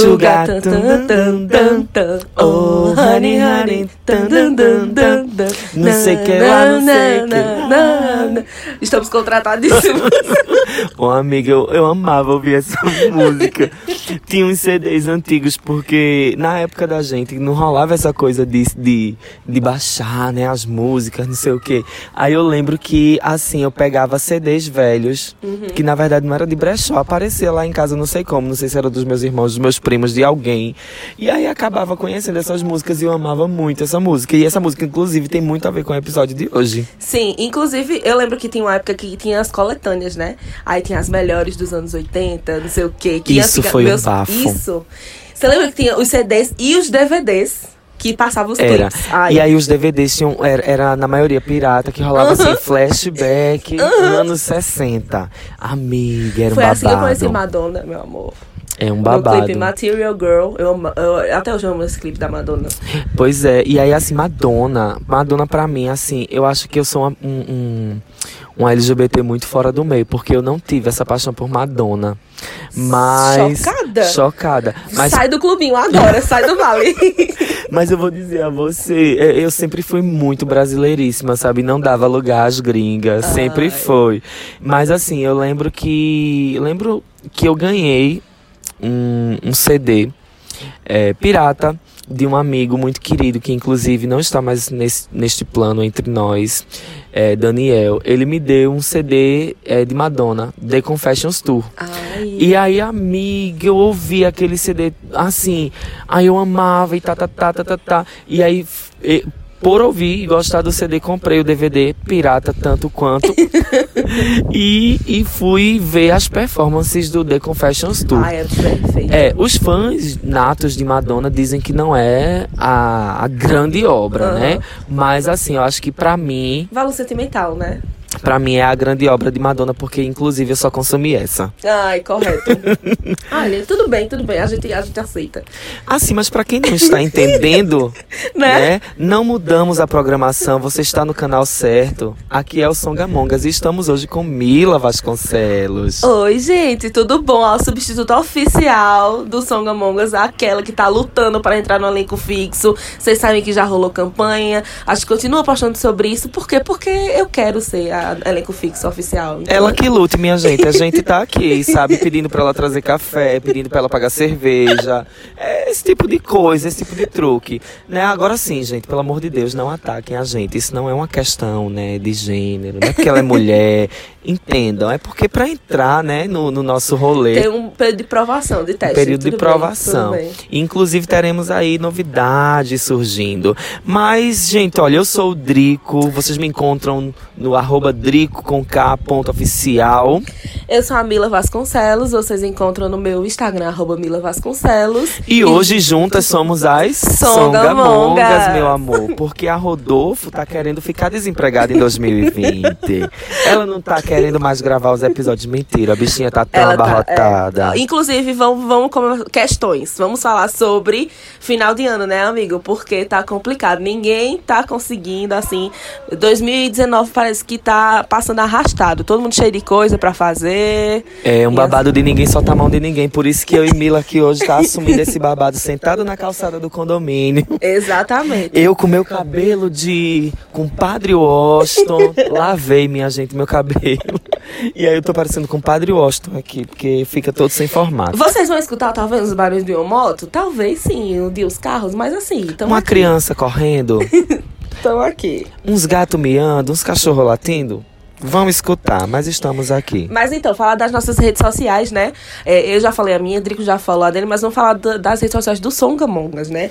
Sugar, tan, tan, tan, tan, tan. Oh, honey, honey, tan, tan, tan, tan, tan. Não sei que lá, não sei que. Estamos contratadíssimos. Bom, amiga, eu, eu amava ouvir essa música. Tinha uns CDs antigos, porque na época da gente não rolava essa coisa de, de, de baixar, né, as músicas, não sei o quê. Aí eu lembro que, assim, eu pegava CDs velhos, que na verdade não era de brechó, aparecia lá em casa, não sei como, não sei se era dos meus irmãos, dos meus primos, de alguém. E aí acabava conhecendo essas músicas e eu amava muito essa música. E essa música, inclusive, tem muito a ver com o episódio de hoje. Sim, inclusive eu lembro que tinha uma época que tinha as coletâneas, né? Aí tinha as melhores dos anos 80, não sei o quê. Que Isso ficar- foi um bafo. Isso. Você lembra que tinha os CDs e os DVDs que passavam os Era. clipes? Ai, E aí os DVDs tinham, era, era na maioria pirata, que rolava assim, flashback, anos 60. Amiga, era um Foi babado. assim que eu conheci Madonna, meu amor. É um No babado. clipe Material Girl. Eu, amo- eu- até hoje eu amo esse clipe da Madonna. Pois é, e aí assim, Madonna, Madonna pra mim, assim, eu acho que eu sou uma- um, um, um LGBT muito fora do meio, porque eu não tive essa paixão por Madonna. Mas. Chocada? Chocada. Mas, Sai do clubinho agora, sai do vale. mas eu vou dizer a você, é, eu sempre fui muito brasileiríssima, sabe? Não dava lugar às gringas, sempre foi. Mas assim, eu lembro que. Lembro que eu ganhei um, um CD é, pirata de um amigo muito querido, que inclusive não está mais nesse, neste plano entre nós, é, Daniel. Ele me deu um CD é, de Madonna, The Confessions Tour. Ai. E aí, amiga, eu ouvi aquele CD assim, aí eu amava e tá, tá, tá, tá, tá, tá. E aí, por ouvir e gostar do CD, comprei o DVD pirata tanto quanto. e, e fui ver as performances do The Confessions Tour. Ai, é perfeito. É, os fãs natos de Madonna dizem que não é a, a grande obra, Aham. né? Mas assim, eu acho que pra mim, Valor sentimental, né? Pra mim é a grande obra de Madonna, porque inclusive eu só consumi essa. Ai, correto. Olha, tudo bem, tudo bem. A gente, a gente aceita. Assim, mas pra quem não está entendendo, Né? né? Não mudamos a programação, você está no canal certo. Aqui é o Songamongas e estamos hoje com Mila Vasconcelos. Oi, gente, tudo bom? Ó, o substituto oficial do Song Among Us, aquela que tá lutando para entrar no elenco fixo. Vocês sabem que já rolou campanha. Acho que continua apostando sobre isso. Por quê? Porque eu quero ser a elenco fixo oficial. Então, Ela que lute, minha gente. A gente tá aqui, sabe? Pedindo pra ela trazer café, pedindo pra ela pagar cerveja. É esse tipo de coisa, esse tipo de truque. Né? Agora sim, gente, pelo amor de Deus, não ataquem a gente. Isso não é uma questão, né, de gênero. Não é porque ela é mulher. Entendam. É porque pra entrar, né, no, no nosso rolê. Tem um período de provação, de teste. período de Tudo bem, provação. tudo bem. Inclusive teremos aí novidades surgindo. Mas, gente, olha, eu sou o Drico. Vocês me encontram no arroba Drico com K ponto oficial. Eu sou a Mila Vasconcelos. Vocês encontram no meu Instagram, arroba Mila Vasconcelos. E hoje juntas somos as Songamongas. Meu amor. Porque a Rodolfo tá querendo ficar desempregada em 2020. Ela não tá querendo mais gravar os episódios. Mentira, a bichinha tá tão Ela tá- abarrotada. é. Inclusive, vamos, vamos com questões. Vamos falar sobre final de ano, né, amigo? Porque tá complicado. Ninguém tá conseguindo, assim. 2019 parece que tá passando arrastado. Todo mundo cheio de coisa pra fazer. É um E babado de ninguém solta a mão de ninguém. Por isso que eu e Mila aqui hoje tá assumindo esse babado sentado na calçada do condomínio. Exatamente. Eu com meu cabelo de compadre Washington. Lavei, minha gente, meu cabelo. E aí eu tô parecendo compadre Washington aqui, porque fica todo sem formato. Vocês vão escutar talvez os barulhos de uma moto? Talvez sim, o de os carros, mas assim, Uma aqui. criança correndo, Tamo aqui. uns gatos miando, uns cachorros latindo. Vão escutar, mas estamos aqui. Mas então, falar das nossas redes sociais, né? É, eu já falei a minha, Drico já falou a dele, mas vamos falar da- das redes sociais do Songamongas, né?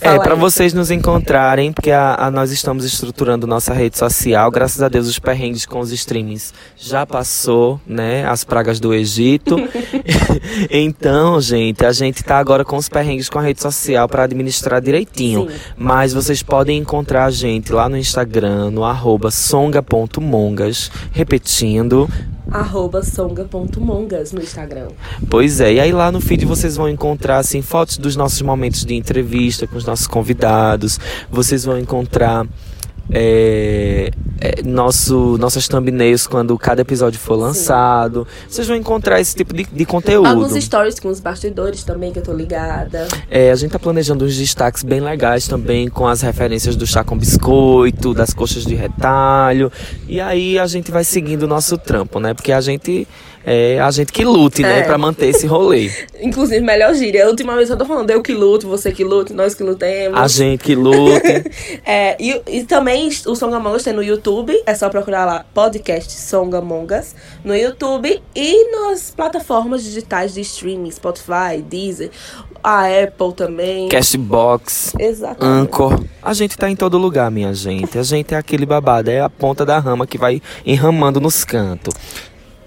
É, Fala pra aí. vocês nos encontrarem, porque a, a- nós estamos estruturando nossa rede social. Graças a Deus, os perrengues com os streamings já passou, né? As pragas do Egito. então, gente, a gente tá agora com os perrengues com a rede social para administrar direitinho. Sim. Mas vocês podem encontrar a gente lá no Instagram, no arroba songa.mongas. Repetindo, Arroba songa.mongas no Instagram. Pois é, e aí lá no feed vocês vão encontrar assim fotos dos nossos momentos de entrevista com os nossos convidados. Vocês vão encontrar é, é, nosso, nossas thumbnails quando cada episódio for lançado. Vocês vão encontrar esse tipo de, de conteúdo. Alguns stories com os bastidores também, que eu tô ligada. É, a gente tá planejando uns destaques bem legais também, com as referências do chá com biscoito, das coxas de retalho. E aí a gente vai seguindo o nosso trampo, né? Porque a gente é a gente que lute, né, É. pra manter esse rolê. Inclusive, melhor gíria. A última vez eu tô falando, eu que luto, você que lute, nós que lutemos. A gente que lute. É, e, e também o Songamongas tem no YouTube, é só procurar lá podcast Songamongas no YouTube e nas plataformas digitais de streaming, Spotify, Deezer, a Apple também. Cashbox. Exatamente. Anchor. A gente tá em todo lugar, minha gente. A gente é aquele babado, é a ponta da rama que vai enramando nos cantos.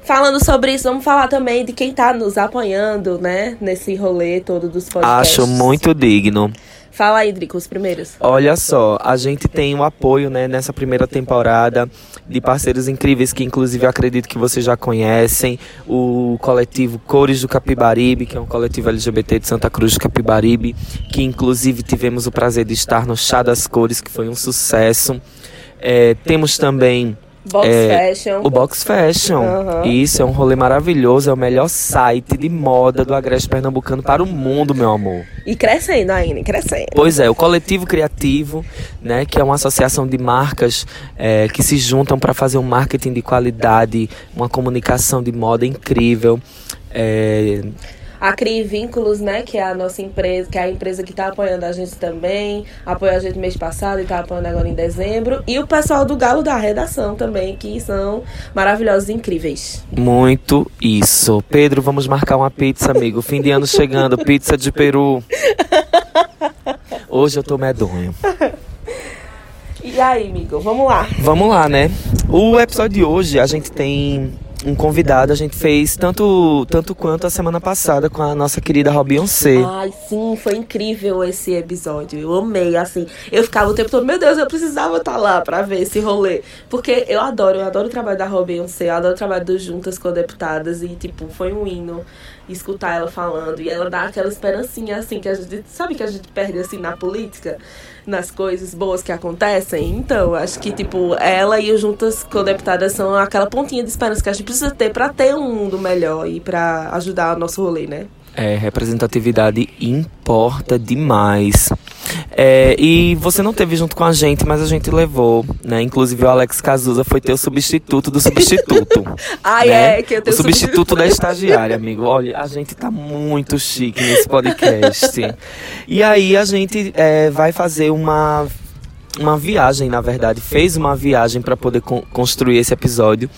Falando sobre isso, vamos falar também de quem tá nos apoiando, né, nesse rolê todo dos podcasts. Acho muito digno. Fala aí, Drico, os primeiros. Olha só, a gente tem o apoio, né, nessa primeira temporada de parceiros incríveis que inclusive eu acredito que vocês já conhecem, o coletivo Cores do Capibaribe, que é um coletivo LGBT de Santa Cruz do Capibaribe, que inclusive tivemos o prazer de estar no Chá das Cores, que foi um sucesso. É, temos também Box É, Fashion. o Box Fashion. Aham. Isso é um rolê maravilhoso, é o melhor site de moda do Agreste Pernambucano para o mundo, meu amor. E crescendo ainda, crescendo. Pois é, o Coletivo Criativo, né, que é uma associação de marcas é, que se juntam para fazer um marketing de qualidade, uma comunicação de moda incrível. É, A CRI Vínculos, né, que é a nossa empresa, que é a empresa que tá apoiando a gente também, apoiou a gente mês passado e tá apoiando agora em dezembro. E o pessoal do Galo da Redação também, que são maravilhosos e incríveis. muito isso. Pedro, vamos marcar uma pizza, amigo. Fim de ano chegando, pizza de peru. Hoje eu tô medonho. E aí, amigo, vamos lá. Vamos lá, né? O episódio de hoje a gente tem um convidado, a gente fez tanto, tanto quanto a semana passada com a nossa querida Beyoncé. Ai, sim, foi incrível esse episódio. Eu amei, assim. Eu ficava o tempo todo, meu Deus, eu precisava estar lá pra ver esse rolê. Porque eu adoro, eu adoro o trabalho da Robin Beyoncé, eu adoro o trabalho do Juntas com Deputadas. E, tipo, foi um hino escutar ela falando. E ela dá aquela esperancinha, assim, que a gente. Sabe que a gente perde, assim, na política? Nas coisas boas que acontecem. Então, acho que, tipo, ela e o Juntas com Deputadas são aquela pontinha de esperança que a gente precisa ter pra ter um mundo melhor e pra ajudar o nosso rolê, né? É, representatividade importa demais. É, e você não teve junto com a gente, mas a gente levou, né? Inclusive o Alex Cazuza foi ter o substituto do substituto. Ai, né? é, que eu O tenho substituto da estagiária, amigo. Olha, a gente tá muito chique nesse podcast. E aí a gente é, vai fazer uma uma viagem, na verdade, fez uma viagem para poder con- construir esse episódio.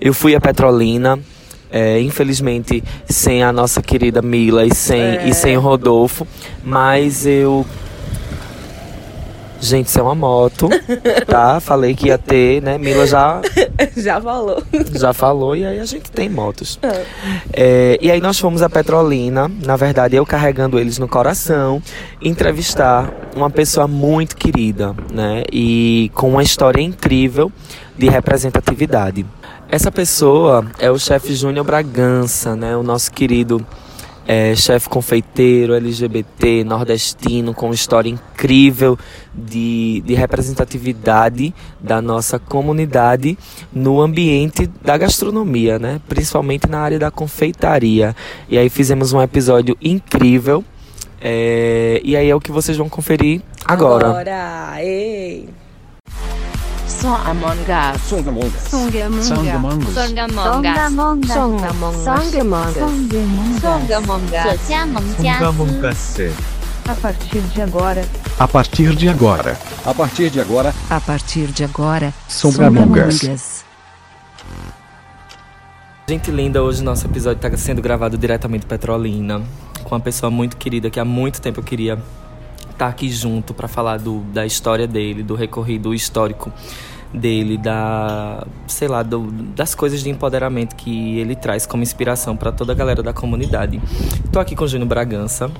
Eu fui a Petrolina, é, infelizmente sem a nossa querida Mila e sem, É. e sem o Rodolfo, mas eu. Gente, isso é uma moto, tá? Falei que ia ter, né? Mila já Já falou. já falou e aí a gente tem motos. Ah. É, e aí nós fomos a Petrolina, na verdade eu carregando eles no coração, entrevistar uma pessoa muito querida, né? E com uma história incrível de representatividade. Essa pessoa é o chefe Júnior Bragança, né? O nosso querido é, chefe confeiteiro LGBT nordestino com história incrível de, de representatividade da nossa comunidade no ambiente da gastronomia, né? Principalmente na área da confeitaria. E aí fizemos um episódio incrível. é, e aí é o que vocês vão conferir agora. Agora, ei. Só Among Us. Songamongas. Songamongas. Songamongas. Songamongas. Songamongas. Songamongas. Songamongas. A partir de agora, A partir de agora. A partir de agora, a partir de agora, Songamongas. Gente linda, hoje nosso episódio está sendo gravado diretamente de Petrolina, com uma pessoa muito querida que há muito tempo eu queria estar aqui junto para falar do, da história dele, do recorrido histórico dele, da, sei lá, do- das coisas de empoderamento que ele traz como inspiração para toda a galera da comunidade. Tô aqui com o Júnior Bragança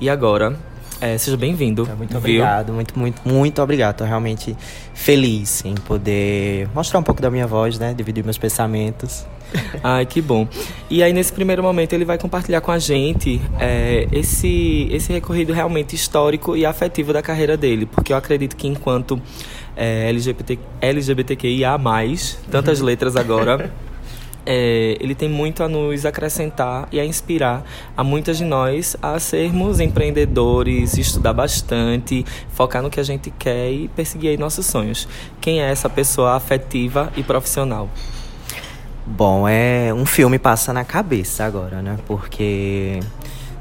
e agora, é, seja bem-vindo. Muito viu? obrigado, muito, muito, muito obrigado. Tô realmente feliz em poder mostrar um pouco da minha voz, né? Dividir meus pensamentos. Ai, que bom. E aí, nesse primeiro momento, ele vai compartilhar com a gente é, esse, esse recorrido realmente histórico e afetivo da carreira dele. Porque eu acredito que enquanto é, LGBT, LGBTQIA+, tantas uhum. letras agora... É, ele tem muito a nos acrescentar e a inspirar a muitas de nós a sermos empreendedores, estudar bastante, focar no que a gente quer e perseguir nossos sonhos. Quem é essa pessoa afetiva e profissional? Bom, é um filme passa na cabeça agora, né? Porque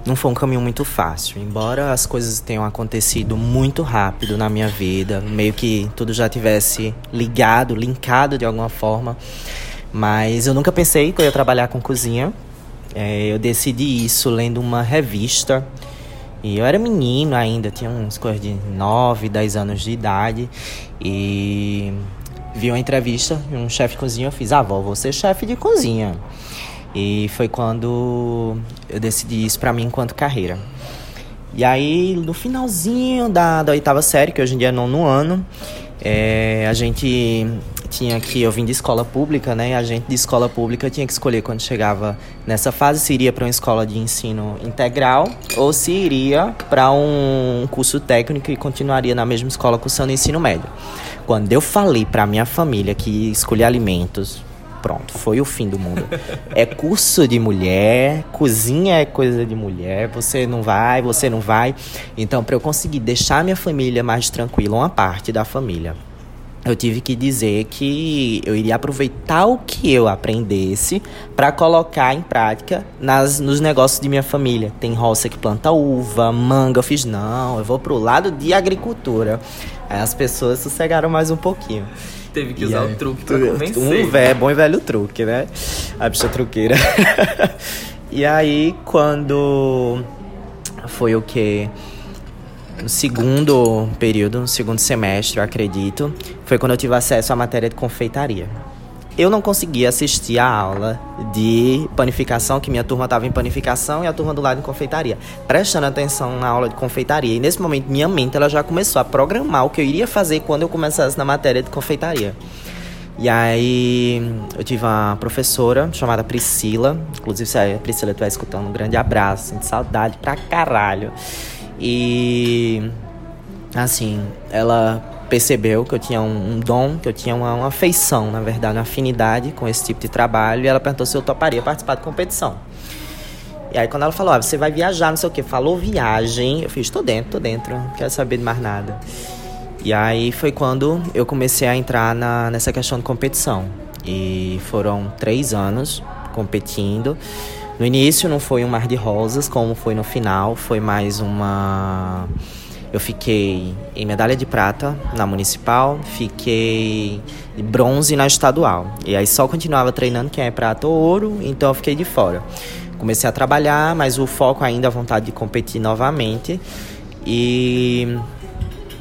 não foi um caminho muito fácil. Embora as coisas tenham acontecido muito rápido na minha vida, meio que tudo já tivesse ligado, linkado de alguma forma. Mas eu nunca pensei que eu ia trabalhar com cozinha. É, eu decidi isso lendo uma revista. E eu era menino ainda, tinha uns coisas de 9, 10 anos de idade. E vi uma entrevista de um chefe de cozinha. Eu fiz, ah, vó, vou ser chefe de cozinha. E foi quando eu decidi isso para mim enquanto carreira. E aí, no finalzinho da, da oitava série, que hoje em dia é nono ano, é, a gente tinha que eu vim de escola pública, né? A gente de escola pública tinha que escolher quando chegava nessa fase se iria para uma escola de ensino integral ou se iria para um curso técnico e continuaria na mesma escola cursando ensino médio. Quando eu falei para minha família que escolhi alimentos, pronto, foi o fim do mundo. É curso de mulher, cozinha é coisa de mulher, você não vai, você não vai. Então, para eu conseguir deixar minha família mais tranquila, uma parte da família, eu tive que dizer que eu iria aproveitar o que eu aprendesse para colocar em prática nas, nos negócios de minha família. Tem roça que planta uva, manga. Eu fiz, não, eu vou pro lado de agricultura. Aí as pessoas sossegaram mais um pouquinho. Teve que usar aí, o truque pra convencer. Um vé, bom e velho truque, né? A bicha truqueira. e aí, quando foi o que? No segundo período, no segundo semestre, eu acredito, foi quando eu tive acesso à matéria de confeitaria. Eu não conseguia assistir a aula de panificação, que minha turma estava em panificação e a turma do lado em confeitaria, prestando atenção na aula de confeitaria. E nesse momento, minha mente ela já começou a programar o que eu iria fazer quando eu começasse na matéria de confeitaria. E aí eu tive uma professora chamada Priscila, inclusive se a Priscila estiver escutando, um grande abraço, sinto saudade pra caralho. E assim, ela percebeu que eu tinha um, um dom, que eu tinha uma, uma afeição, na verdade, uma afinidade com esse tipo de trabalho, e ela perguntou se eu toparia participar de competição. E aí quando ela falou, ah, você vai viajar, não sei o que, falou viagem, eu fiz, tô dentro, tô dentro, não quero saber de mais nada. E aí foi quando eu comecei a entrar na, nessa questão de competição. E foram três anos competindo. No início não foi um mar de rosas, como foi no final, foi mais uma. Eu fiquei em medalha de prata na municipal, fiquei de bronze na estadual. E aí só continuava treinando quem é prata ou ouro, então eu fiquei de fora. Comecei a trabalhar, mas o foco ainda a vontade de competir novamente. E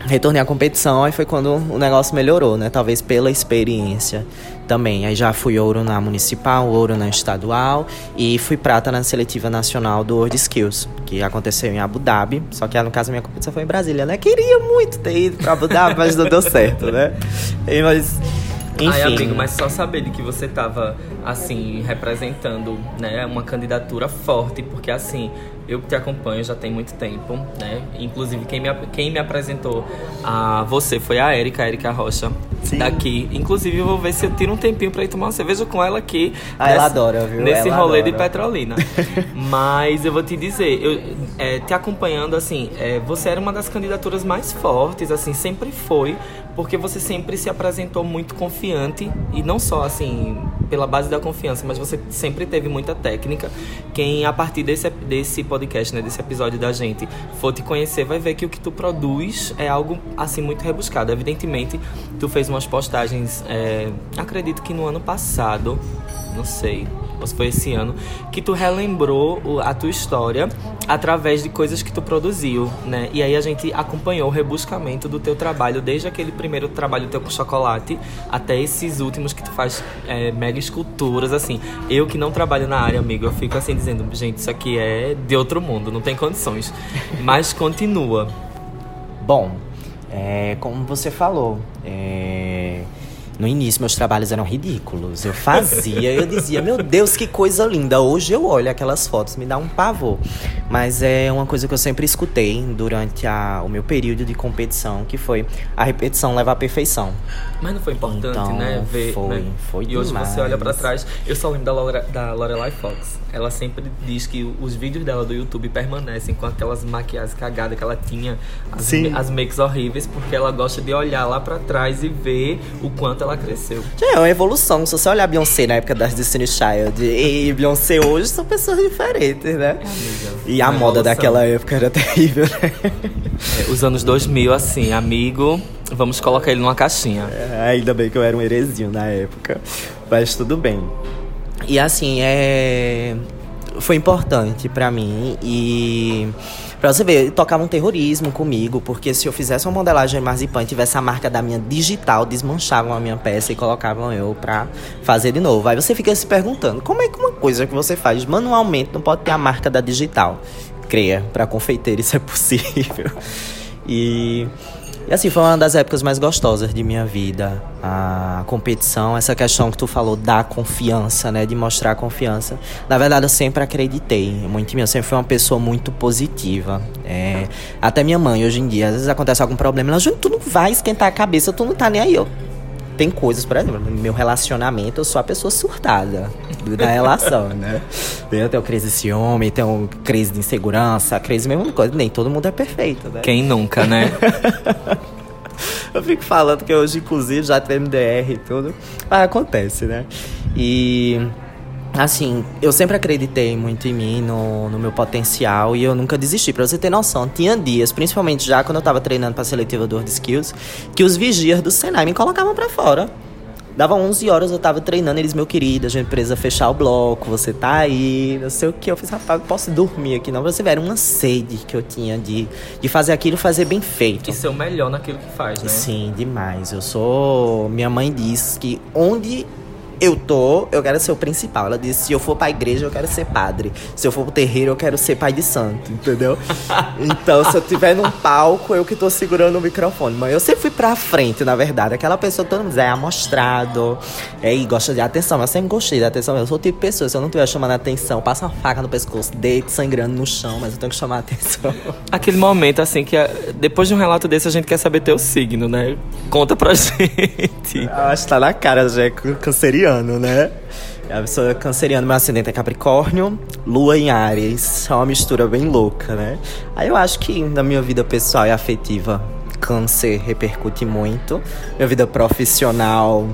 retornei à competição, aí foi quando o negócio melhorou, né? Talvez pela experiência também. Aí já fui ouro na municipal, ouro na estadual e fui prata na seletiva nacional do World Skills, que aconteceu em Abu Dhabi. Só que no caso a minha competição foi em Brasília, né? Queria muito ter ido pra Abu Dhabi, mas não deu certo, né? E, mas enfim. Ai, amigo, mas só saber de que você tava, assim, representando, né, uma candidatura forte, porque, assim, eu te acompanho já tem muito tempo, né? Inclusive, quem me, quem me apresentou a você foi a Erika, a Erika Rocha, Sim. daqui. Inclusive, eu vou ver se eu tiro um tempinho pra ir tomar uma cerveja com ela aqui. Ah, nessa, ela adora, viu? Nesse ela rolê adora. de Petrolina. Mas eu vou te dizer, eu é, te acompanhando, assim, é, você era uma das candidaturas mais fortes, assim, sempre foi, porque você sempre se apresentou muito confiante e não só assim pela base da confiança, mas você sempre teve muita técnica. Quem a partir desse desse podcast, né, desse episódio da gente, for te conhecer, vai ver que o que tu produz é algo assim muito rebuscado. Evidentemente, tu fez umas postagens, é, acredito que no ano passado, não sei, foi esse ano, que tu relembrou a tua história através de coisas que tu produziu, né? E aí a gente acompanhou o rebuscamento do teu trabalho, desde aquele primeiro trabalho teu com chocolate até esses últimos que tu faz é, mega esculturas, assim. Eu que não trabalho na área, amigo, eu fico assim dizendo, gente, isso aqui é de outro mundo, não tem condições. Mas continua. Bom, é, como você falou, é No início, meus trabalhos eram ridículos. Eu fazia, eu dizia, meu Deus, que coisa linda. Hoje eu olho aquelas fotos, me dá um pavor. Mas é uma coisa que eu sempre escutei durante a, o meu período de competição, que foi a repetição leva à perfeição. Mas não foi importante, Então, né? Ver, foi, né? foi E hoje demais. você olha pra trás. Eu só lembro da, Lore, da Lorelai Fox. Ela sempre diz que os vídeos dela do YouTube permanecem com aquelas maquiagens cagadas que ela tinha, as, Sim. as makes horríveis, porque ela gosta de olhar lá pra trás e ver o quanto ela cresceu. É uma evolução. Se você olhar Beyoncé na época das Destiny Child e Beyoncé hoje, são pessoas diferentes, né? E a moda evolução. daquela época era terrível, né? É, os anos 2000, assim, amigo, vamos colocar ele numa caixinha. É, Ainda bem que eu era um heresinho na época. Mas tudo bem. E assim, é. Foi importante pra mim e. Pra você ver, tocavam terrorismo comigo, porque se eu fizesse uma modelagem em marzipan e tivesse a marca da minha digital, desmanchavam a minha peça e colocavam eu pra fazer de novo. Aí você fica se perguntando, como é que uma coisa que você faz manualmente não pode ter a marca da digital? Creia, pra confeiteiro isso é possível. E e assim, foi uma das épocas mais gostosas de minha vida. A competição, essa questão que tu falou da confiança, né? De mostrar confiança. Na verdade, eu sempre acreditei muito em mim. Eu sempre fui uma pessoa muito positiva. É, até minha mãe, hoje em dia, às vezes acontece algum problema. Ela, Júnior, tu não vai esquentar a cabeça, tu não tá nem aí. Eu, tem coisas, por exemplo, no meu relacionamento, eu sou a pessoa surtada da relação, né? Eu tenho crise de ciúme, tenho crise de insegurança, crise mesmo coisa. Nem todo mundo é perfeito, né? Quem nunca, né? Eu fico falando que hoje, inclusive, já tem MDR e tudo. Mas acontece, né? E. Assim, eu sempre acreditei muito em mim, no, no meu potencial, e eu nunca desisti. Pra você ter noção, tinha dias, principalmente já quando eu tava treinando pra seletiva do World Skills, que os vigias do Senai me colocavam pra fora. Dava 11 horas, eu tava treinando, eles, meu querido, a gente precisa fechar o bloco, você tá aí, não sei o que. Eu fiz, rapaz, eu posso dormir aqui, não. Você ver, era uma sede que eu tinha de, de fazer aquilo fazer bem feito. E ser o melhor naquilo que faz, né? Sim, demais. Eu sou. Minha mãe diz que onde eu tô, eu quero ser o principal. Ela disse: se eu for pra igreja, eu quero ser padre. Se eu for pro terreiro, eu quero ser pai de santo, entendeu? então, se eu tiver num palco, eu que tô segurando o microfone. Mas eu sempre fui pra frente, na verdade. Aquela pessoa, todo mundo diz, é amostrado, é, e gosta de atenção. Mas eu sempre gostei de atenção. Eu sou o tipo de pessoa, se eu não estiver chamando atenção, passa uma faca no pescoço, deito sangrando no chão, mas eu tenho que chamar atenção. Aquele momento, assim, que é- depois de um relato desse, a gente quer saber teu signo, né? Conta pra gente. Eu acho que tá na cara, já é can- canceriano, né? A pessoa canceriano, meu ascendente é Capricórnio, Lua em Áries. É uma mistura bem louca, né? Aí eu acho que na minha vida pessoal e afetiva, câncer repercute muito. Minha vida profissional,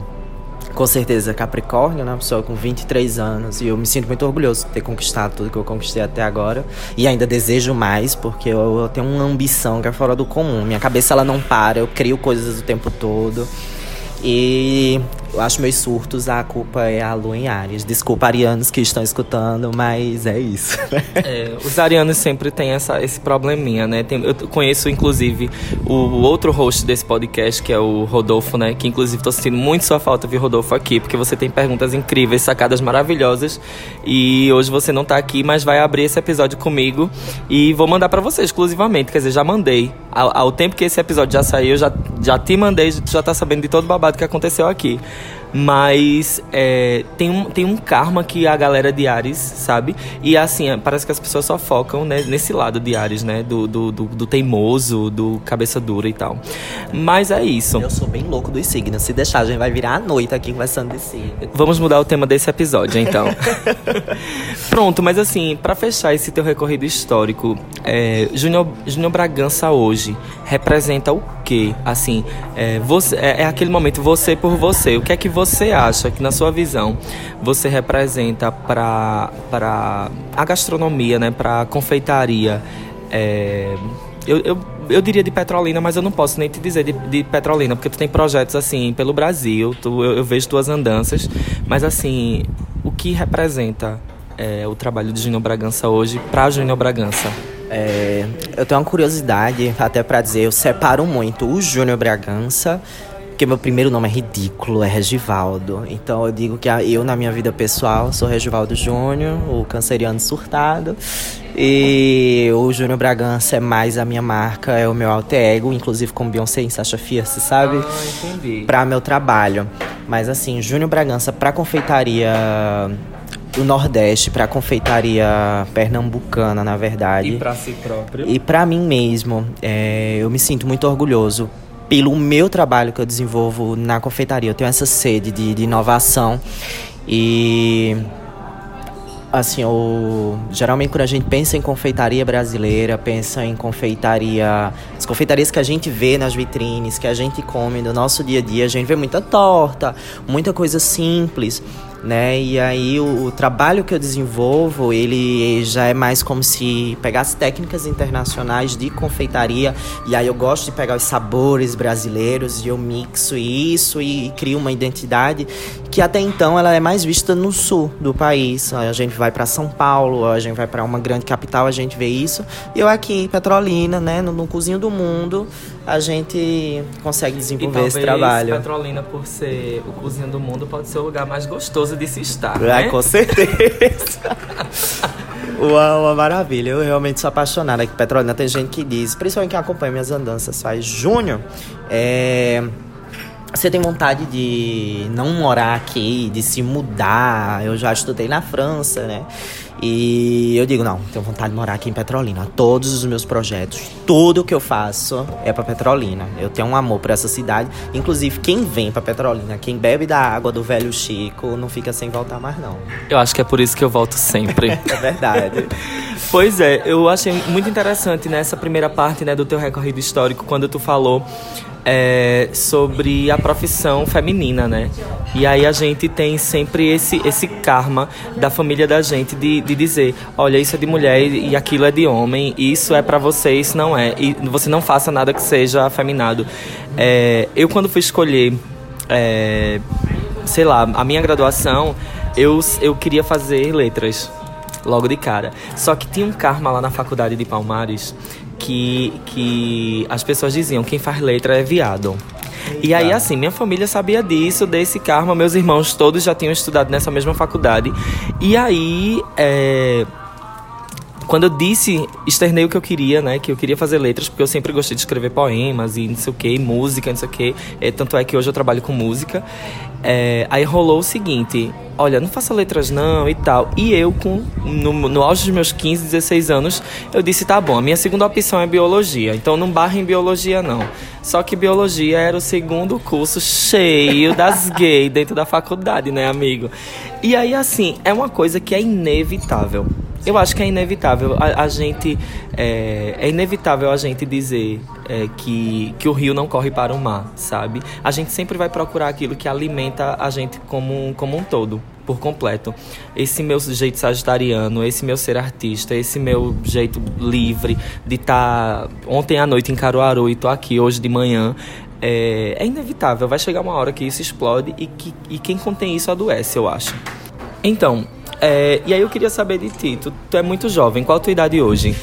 com certeza, Capricórnio, né? Uma pessoa com 23 anos. E eu me sinto muito orgulhoso de ter conquistado tudo que eu conquistei até agora. E ainda desejo mais, porque eu, eu tenho uma ambição que é fora do comum. Minha cabeça, ela não para. Eu crio coisas o tempo todo. E eu acho meus surtos, a culpa é a lua em Ares. Desculpa, arianos que estão escutando, mas é isso. É, os arianos sempre têm essa, esse probleminha, né? Tem- eu conheço, inclusive, o outro host desse podcast, que é o Rodolfo, né? Que, inclusive, tô sentindo muito sua falta de Rodolfo aqui, porque você tem perguntas incríveis, sacadas maravilhosas. E hoje você não tá aqui, mas vai abrir esse episódio comigo. E vou mandar pra você exclusivamente, quer dizer, já mandei. Ao, ao tempo que esse episódio já saiu, já, já te mandei, já tá sabendo de todo o babado que aconteceu aqui. Mas é, tem, um, tem um karma que a galera de Ares, sabe? E assim, é, parece que as pessoas só focam né, nesse lado de Ares, né? Do, do, do, do teimoso, do cabeça dura e tal. Mas é isso. Eu sou bem louco dos signos. Se deixar, a gente vai virar a noite aqui conversando de signos. Vamos mudar o tema desse episódio, então. Pronto, mas assim, pra fechar esse teu recorrido histórico, é, Júnior Júnior Bragança hoje representa o quê? Assim, é, você, é, é aquele momento você por você. O que é que você acha que, na sua visão, você representa pra a gastronomia, né? Pra confeitaria? É, eu, eu, eu diria de Petrolina, mas eu não posso nem te dizer de, de Petrolina, porque tu tem projetos assim pelo Brasil, tu, eu, eu vejo tuas andanças, mas assim, o que representa é, o trabalho de Júnior Bragança hoje pra Júnior Bragança? É, eu tenho uma curiosidade, até pra dizer, eu separo muito o Júnior Bragança, porque meu primeiro nome é ridículo, é Regivaldo. Então eu digo que eu, na minha vida pessoal, sou Regivaldo Júnior, o canceriano surtado. E o Júnior Bragança é mais a minha marca, é o meu alter ego, inclusive com Beyoncé e Sasha Fierce, sabe? Ah, entendi. Pra meu trabalho. Mas assim, Júnior Bragança pra confeitaria do Nordeste, pra confeitaria pernambucana, na verdade. E pra si próprio. E pra mim mesmo, é, eu me sinto muito orgulhoso pelo meu trabalho que eu desenvolvo na confeitaria. Eu tenho essa sede de, de inovação e assim, o, geralmente quando a gente pensa em confeitaria brasileira, pensa em confeitaria, as confeitarias que a gente vê nas vitrines, que a gente come no nosso dia a dia, a gente vê muita torta, muita coisa simples, né? E aí o, o trabalho que eu desenvolvo, ele já é mais como se pegasse técnicas internacionais de confeitaria, e aí eu gosto de pegar os sabores brasileiros e eu mixo isso e, e crio uma identidade que até então ela é mais vista no sul do país. A gente vai para São Paulo, a gente vai para uma grande capital, a gente vê isso. E eu aqui Petrolina, né, no, no cozinho do mundo, a gente consegue desenvolver esse trabalho. Petrolina, por ser o cozinha do mundo, pode ser o lugar mais gostoso de se estar, Ah, né? com certeza. Uau, uma maravilha. Eu realmente sou apaixonada aqui Petrolina. Tem gente que diz, principalmente quem acompanha minhas andanças, faz Júnior, é, você tem vontade de não morar aqui, de se mudar. Eu já estudei na França, né? E eu digo, não, tenho vontade de morar aqui em Petrolina. Todos os meus projetos, tudo que eu faço é pra Petrolina. Eu tenho um amor por essa cidade. Inclusive, quem vem pra Petrolina, quem bebe da água do velho Chico, não fica sem voltar mais, não. Eu acho que é por isso que eu volto sempre. É verdade. Pois é, eu achei muito interessante nessa primeira parte né, do teu recorrido histórico, quando tu falou é, sobre a profissão feminina, né? E aí a gente tem sempre esse, esse karma da família da gente de, de dizer, olha, isso é de mulher e aquilo é de homem, isso é pra você, isso não é. E você não faça nada que seja afeminado. É, eu quando fui escolher, é, sei lá, a minha graduação, eu, eu queria fazer letras logo de cara. Só que tinha um karma lá na faculdade de Palmares que, que as pessoas diziam: quem faz letra é viado. E aí, assim, minha família sabia disso, desse karma. Meus irmãos todos já tinham estudado nessa mesma faculdade. E aí, é, quando eu disse, externei o que eu queria, né? Que eu queria fazer letras, porque eu sempre gostei de escrever poemas e não sei o que, música, não sei o que. É, tanto é que hoje eu trabalho com música. É, aí rolou o seguinte: olha, não faça letras não e tal. E eu, com, no, no auge dos meus 15, 16 anos, eu disse: tá bom, a minha segunda opção é biologia, então não barra em biologia não. Só que biologia era o segundo curso cheio das gays dentro da faculdade, né, amigo? E aí, assim, é uma coisa que é inevitável. Eu acho que é inevitável a, a gente é, é inevitável a gente dizer é, que, que o rio não corre para o mar, sabe? A gente sempre vai procurar aquilo que alimenta a gente como, como um todo, por completo. Esse meu jeito sagitariano, esse meu ser artista, esse meu jeito livre de estar ontem à noite em Caruaru e tô aqui hoje de manhã. É, é inevitável, vai chegar uma hora que isso explode e, que, e quem contém isso adoece, eu acho. Então, é, e aí eu queria saber de ti, tu, tu é muito jovem, qual a tua idade hoje?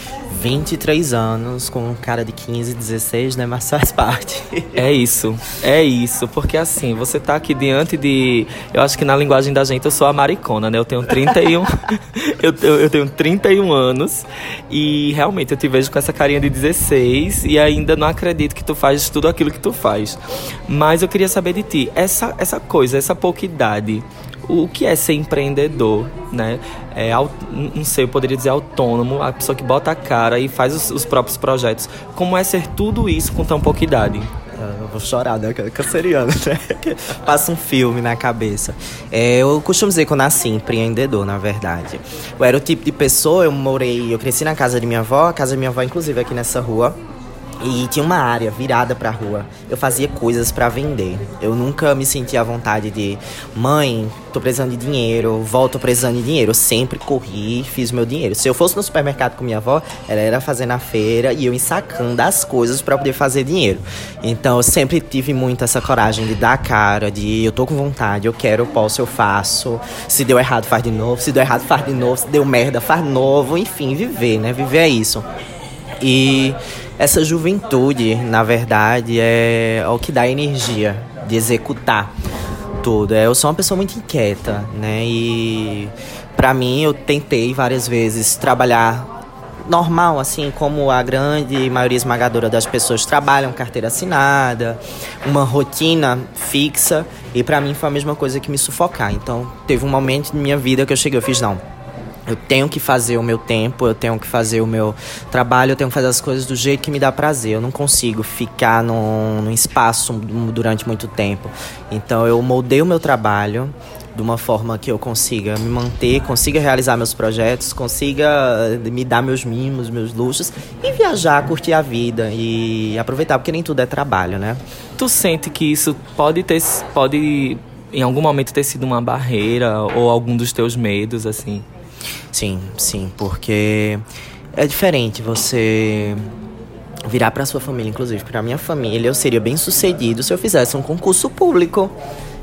23 anos, com um cara de 15, 16, né? Mas faz parte. É isso, é isso, porque assim, você tá aqui diante de. Eu acho que na linguagem da gente eu sou a maricona, né? Eu tenho 31. eu, eu, eu tenho 31 anos e realmente eu te vejo com essa carinha de 16 e ainda não acredito que tu faz tudo aquilo que tu faz. Mas eu queria saber de ti, essa, essa coisa, essa pouca idade, o que é ser empreendedor, né? É, não sei, eu poderia dizer autônomo, a pessoa que bota a cara e faz os, os próprios projetos. Como é ser tudo isso com tão pouca idade? Eu vou chorar, né? Canceriano, né? Passa um filme na cabeça. É, eu costumo dizer que eu nasci empreendedor, na verdade. Eu era o tipo de pessoa, eu morei, eu cresci na casa de minha avó, a casa da minha avó, inclusive, aqui nessa rua. E tinha uma área virada pra rua. Eu fazia coisas pra vender. Eu nunca me sentia à vontade de, mãe, tô precisando de dinheiro, tô precisando de dinheiro. Eu sempre corri e fiz meu dinheiro. Se eu fosse no supermercado com minha avó, ela era fazendo a feira e eu ensacando as coisas pra poder fazer dinheiro. Então eu sempre tive muito essa coragem de dar a cara, de eu tô com vontade, eu quero, eu posso, eu faço. Se deu errado, faz de novo. Se deu errado, faz de novo. Se deu merda, faz novo. Enfim, viver, né? Viver é isso. E essa juventude, na verdade, é o que dá energia de executar tudo. É, Eu sou uma pessoa muito inquieta, né? E pra mim eu tentei várias vezes trabalhar normal, assim, como a grande maioria esmagadora das pessoas trabalham, carteira assinada, uma rotina fixa. E para mim foi a mesma coisa que me sufocar. Então, teve um momento na minha vida que eu cheguei, eu fiz, não, eu tenho que fazer o meu tempo, eu tenho que fazer o meu trabalho, eu tenho que fazer as coisas do jeito que me dá prazer. Eu não consigo ficar num, num espaço durante muito tempo. Então eu moldei o meu trabalho de uma forma que eu consiga me manter, consiga realizar meus projetos, consiga me dar meus mimos, meus luxos e viajar, curtir a vida e aproveitar, porque nem tudo é trabalho, né? Tu sente que isso pode ter, pode em algum momento ter sido uma barreira ou algum dos teus medos, assim? Sim, sim, porque é diferente você virar para sua família, inclusive para minha família, eu seria bem sucedido se eu fizesse um concurso público.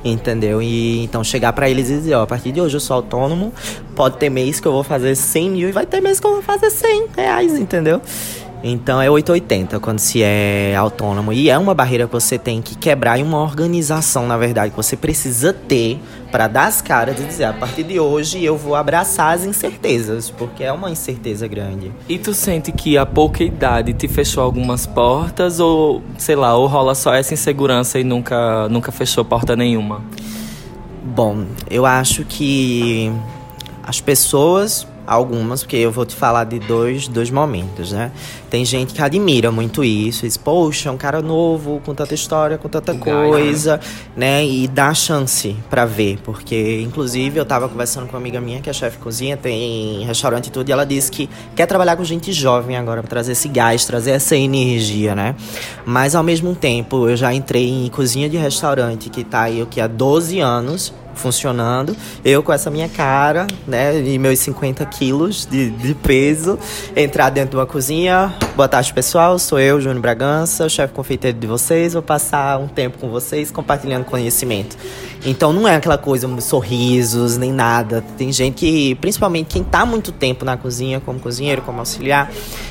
Entendeu? E então chegar para eles e dizer, ó, a partir de hoje eu sou autônomo, pode ter mês que eu vou fazer 100 mil e vai ter mês que eu vou fazer 100 reais, entendeu? Então é 880 quando se é autônomo. E é uma barreira que você tem que quebrar e uma organização, na verdade, que você precisa ter para dar as caras e dizer: a partir de hoje eu vou abraçar as incertezas, porque é uma incerteza grande. E tu sente que a pouca idade te fechou algumas portas, ou sei lá, ou rola só essa insegurança e nunca, nunca fechou porta nenhuma? Bom, eu acho que as pessoas algumas, porque eu vou te falar de dois, dois momentos, né? Tem gente que admira muito isso, diz, poxa, um cara novo, com tanta história, com tanta coisa, né? E dá chance para ver, porque inclusive eu tava conversando com uma amiga minha que é chefe de cozinha, tem restaurante e tudo, e ela disse que quer trabalhar com gente jovem agora, pra trazer esse gás, trazer essa energia, né? Mas ao mesmo tempo, eu já entrei em cozinha de restaurante que tá aí o que há 12 anos, funcionando. Eu com essa minha cara, né, e meus 50 quilos de, de peso, entrar dentro de uma cozinha. Boa tarde, pessoal. Sou eu, Júnior Bragança, chefe confeiteiro de vocês. Vou passar um tempo com vocês compartilhando conhecimento. Então não é aquela coisa, sorrisos, nem nada. Tem gente que, principalmente quem tá muito tempo na cozinha, como cozinheiro, como auxiliar,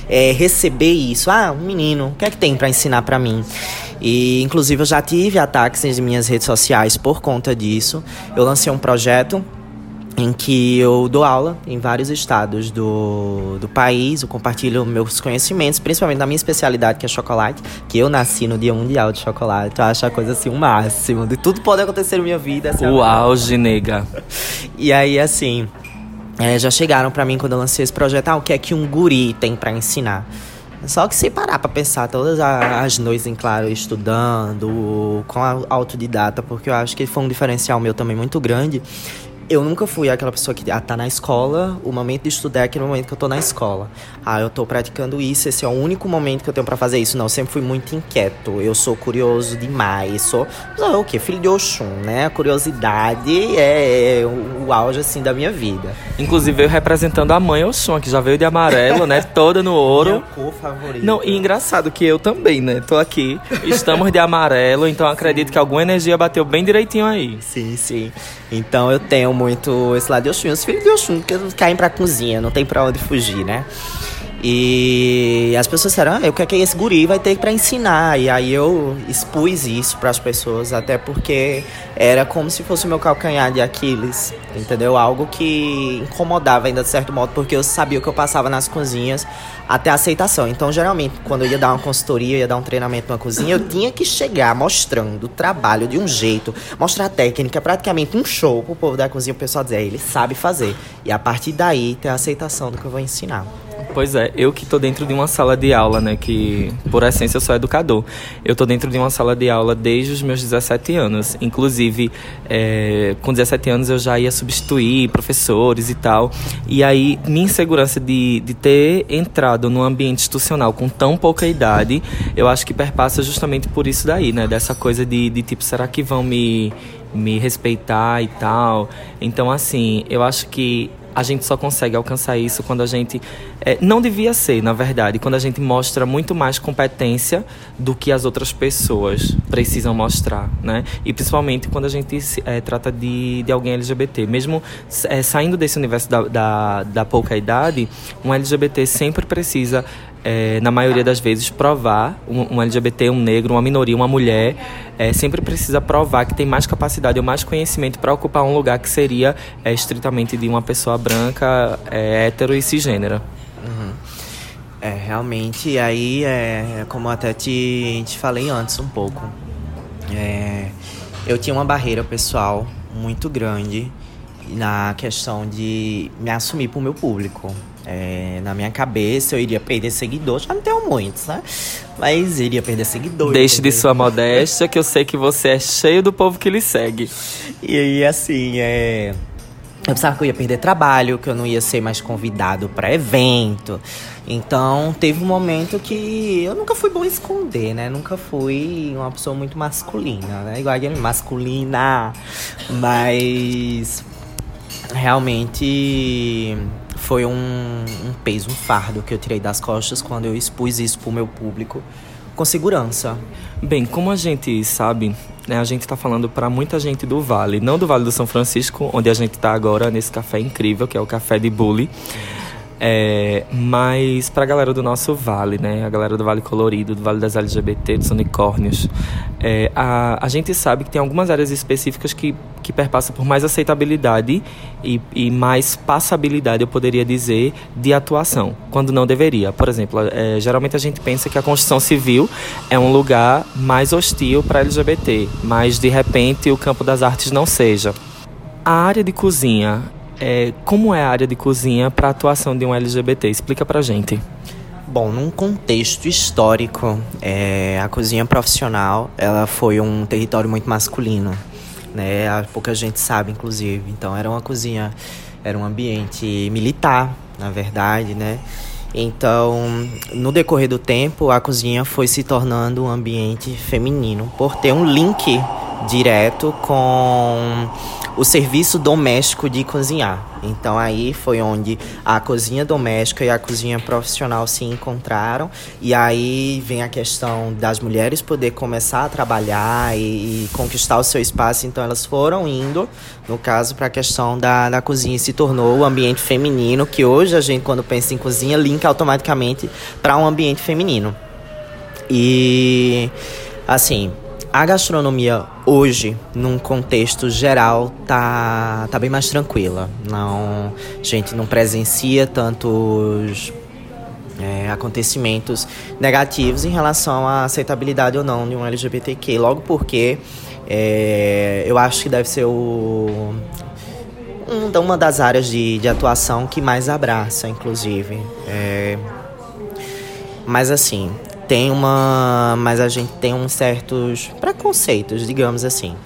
é, receber isso. Ah, um menino, o que é que tem para ensinar para mim? E inclusive eu já tive ataques nas minhas redes sociais por conta disso. Eu lancei um projeto em que eu dou aula em vários estados do, do país, eu compartilho meus conhecimentos, principalmente na minha especialidade, que é chocolate, que eu nasci no dia mundial de chocolate, eu acho a coisa assim, o máximo, de tudo pode acontecer na minha vida. Assim, o auge, nega. E aí, assim, é, já chegaram para mim quando eu lancei esse projeto, ah, o que é que um guri tem para ensinar? Só que se parar pra pensar todas as noites em claro estudando, com a autodidata, porque eu acho que foi um diferencial meu também muito grande eu nunca fui aquela pessoa que ah, tá na escola, o momento de estudar é aquele momento que eu tô na escola. Ah, eu tô praticando isso, esse é o único momento que eu tenho para fazer isso. Não, eu sempre fui muito inquieto, eu sou curioso demais, sou, não, o que? Filho de Oxum, né? A curiosidade é, é o, o, auge, assim, da minha vida. Inclusive, veio representando a mãe Oxum, que já veio de amarelo, né? Toda no ouro. Meu cor favorita. Não, e engraçado que eu também, né? Tô aqui, estamos de amarelo, então acredito que alguma energia bateu bem direitinho aí. Sim, sim. Então eu tenho muito esse lado de Oxum. Os filhos de Oxum que caem pra cozinha, não tem pra onde fugir, né? E as pessoas disseram, ah, o que é que esse guri vai ter para ensinar? E aí eu expus isso para as pessoas, até porque era como se fosse o meu calcanhar de Aquiles, entendeu? Algo que incomodava ainda de certo modo, porque eu sabia o que eu passava nas cozinhas até a aceitação. Então, geralmente, quando eu ia dar uma consultoria, ia dar um treinamento numa cozinha, eu tinha que chegar mostrando o trabalho de um jeito, mostrar a técnica, praticamente um show pro povo da cozinha, o pessoal dizer, ele sabe fazer. E a partir daí ter a aceitação do que eu vou ensinar. Pois é, eu que tô dentro de uma sala de aula, né, que por essência eu sou educador. Eu tô dentro de uma sala de aula desde os meus 17 anos. Inclusive, é, com 17 anos eu já ia substituir professores e tal. E aí, minha insegurança de, de ter entrado num ambiente institucional com tão pouca idade, eu acho que perpassa justamente por isso daí, né, dessa coisa de, de tipo, será que vão me me respeitar e tal. Então, assim, eu acho que a gente só consegue alcançar isso quando a gente. É, não devia ser, na verdade, quando a gente mostra muito mais competência do que as outras pessoas precisam mostrar, né? E principalmente quando a gente é, trata de, de alguém LGBT. Mesmo é, saindo desse universo da, da, da pouca idade, um LGBT sempre precisa é, na maioria das vezes, provar um, um, LGBT, um negro, uma minoria, uma mulher, é, sempre precisa provar que tem mais capacidade ou mais conhecimento para ocupar um lugar que seria é, estritamente de uma pessoa branca, é, hétero e cisgênera. Uhum. É, realmente, aí, é, como até te, te falei antes um pouco, é, eu tinha uma barreira pessoal muito grande na questão de me assumir pro meu público. É, na minha cabeça eu iria perder seguidores, já não tenho muitos, né? Mas iria perder seguidores. Deixe de sua modéstia, que eu sei que você é cheio do povo que lhe segue. E aí, assim, é. Eu pensava que eu ia perder trabalho, que eu não ia ser mais convidado para evento. Então, teve um momento que eu nunca fui bom esconder, né? Nunca fui uma pessoa muito masculina, né? Igual a Game masculina. Mas realmente foi um, um peso, um fardo que eu tirei das costas quando eu expus isso pro meu público com segurança. Bem, como a gente sabe, né, a gente está falando para muita gente do Vale, não do Vale do São Francisco, onde a gente está agora nesse café incrível, que é o Café de Bully. É, mas pra galera do nosso vale, né? A galera do Vale Colorido, do Vale das LGBT, dos unicórnios, é, a, a gente sabe que tem algumas áreas específicas que, que perpassam por mais aceitabilidade e, e mais passabilidade, eu poderia dizer, de atuação, quando não deveria. Por exemplo, é, geralmente a gente pensa que a construção civil é um lugar mais hostil para LGBT, mas de repente o campo das artes não seja. A área de cozinha é, como é a área de cozinha para a atuação de um LGBT? Explica pra gente. Bom, num contexto histórico, é, a cozinha profissional ela foi um território muito masculino, né? Pouca gente sabe, inclusive. Então era uma cozinha, era um ambiente militar, na verdade, né? Então, no decorrer do tempo, a cozinha foi se tornando um ambiente feminino, por ter um link direto com o serviço doméstico de cozinhar. Então aí foi onde a cozinha doméstica e a cozinha profissional se encontraram e aí vem a questão das mulheres poder começar a trabalhar e, e conquistar o seu espaço. Então elas foram indo, no caso, para a questão da, da cozinha e se tornou o ambiente feminino que hoje a gente quando pensa em cozinha linka automaticamente para um ambiente feminino. E assim, a gastronomia hoje, num contexto geral, tá, tá bem mais tranquila. Não, a gente não presencia tantos é, acontecimentos negativos em relação à aceitabilidade ou não de um LGBTQ. Logo porque é, eu acho que deve ser o, um, uma das áreas de, de atuação que mais abraça, inclusive. É, mas assim, tem uma. Mas a gente tem uns certos preconceitos, digamos assim.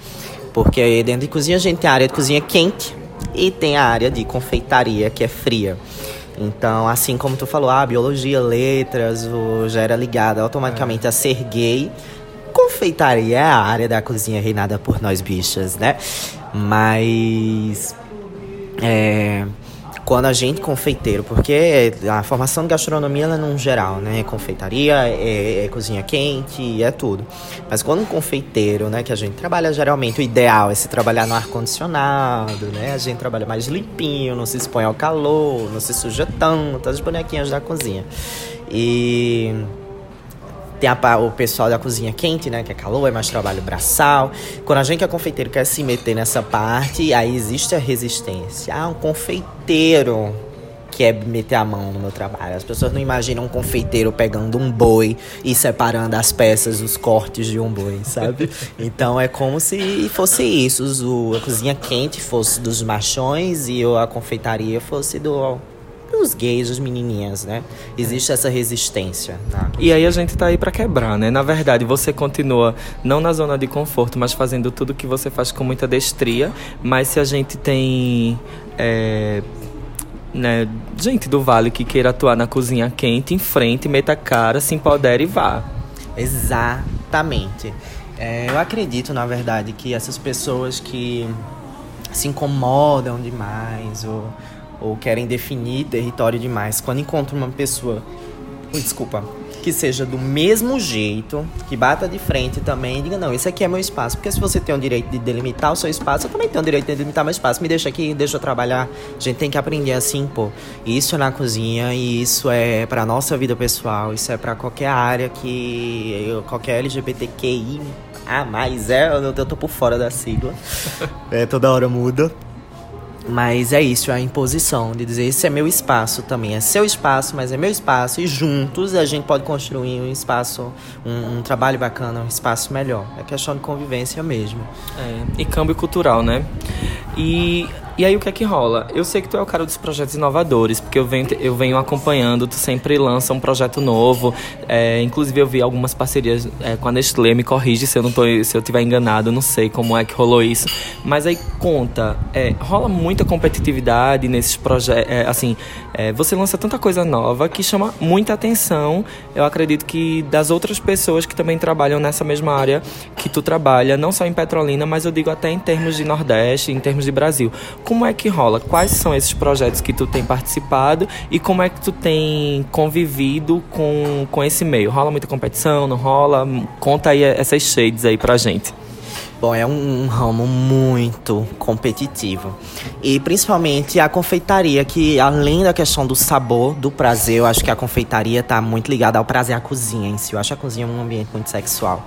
Porque dentro de cozinha a gente tem a área de cozinha quente e tem a área de confeitaria que é fria. Então, assim como tu falou, ah, biologia, letras, já era ligada automaticamente a ser gay. Confeitaria é a área da cozinha reinada por nós bichas, né? Mas. É quando a gente confeiteiro, porque a formação de gastronomia ela é num geral, né? É confeitaria, é, é, cozinha quente, é tudo. Mas quando um confeiteiro, né, que a gente trabalha geralmente, o ideal é se trabalhar no ar condicionado, né? A gente trabalha mais limpinho, não se expõe ao calor, não se suja tanto, as bonequinhas da cozinha. E tem a, o pessoal da cozinha quente, né? Que é calor, é mais trabalho braçal. Quando a gente que é confeiteiro quer se meter nessa parte, aí existe a resistência. Ah, um confeiteiro quer meter a mão no meu trabalho. As pessoas não imaginam um confeiteiro pegando um boi e separando as peças, os cortes de um boi, sabe? então é como se fosse isso. O, a cozinha quente fosse dos machões e a confeitaria fosse do os gays, as menininhas, né? Existe essa resistência. Tá? E aí a gente tá aí para quebrar, né? Na verdade, você continua não na zona de conforto, mas fazendo tudo que você faz com muita destria. Mas se a gente tem é, né, gente do Vale que queira atuar na cozinha quente, em frente, meta a cara, se empodere e vá. Exatamente. É, eu acredito, na verdade, que essas pessoas que se incomodam demais ou ou querem definir território demais. Quando encontram uma pessoa, desculpa, que seja do mesmo jeito, que bata de frente também diga, não, esse aqui é meu espaço. Porque se você tem o direito de delimitar o seu espaço, eu também tenho o direito de delimitar meu espaço. Me deixa aqui, deixa eu trabalhar. A gente tem que aprender assim, pô. Isso é na cozinha e isso é pra nossa vida pessoal, isso é para qualquer área que qualquer LGBTQI a mais é, eu, eu tô por fora da sigla. é, toda hora muda. Mas é isso, é a imposição de dizer esse é meu espaço também. É seu espaço, mas é meu espaço. E juntos a gente pode construir um espaço, um, um trabalho bacana, um espaço melhor. É questão de convivência mesmo. É, e câmbio cultural, né? E, e aí o que é que rola? Eu sei que tu é o cara dos projetos inovadores, porque eu venho, eu venho acompanhando, tu sempre lança um projeto novo. É, inclusive eu vi algumas parcerias é, com a Nestlé, me corrige se eu não tô, se eu tiver enganado, não sei como é que rolou isso. Mas aí conta, é, rola muita competitividade nesses projetos. É, assim, é, você lança tanta coisa nova que chama muita atenção. Eu acredito que das outras pessoas que também trabalham nessa mesma área que tu trabalha, não só em Petrolina, mas eu digo até em termos de Nordeste, em termos de Brasil. Como é que rola? Quais são esses projetos que tu tem participado e como é que tu tem convivido com, com esse meio? Rola muita competição, não rola? Conta aí essas shades aí pra gente. Bom, é um, um ramo muito competitivo. E principalmente a confeitaria, que além da questão do sabor, do prazer, eu acho que a confeitaria tá muito ligada ao prazer, à cozinha em si. Eu acho a cozinha um ambiente muito sexual.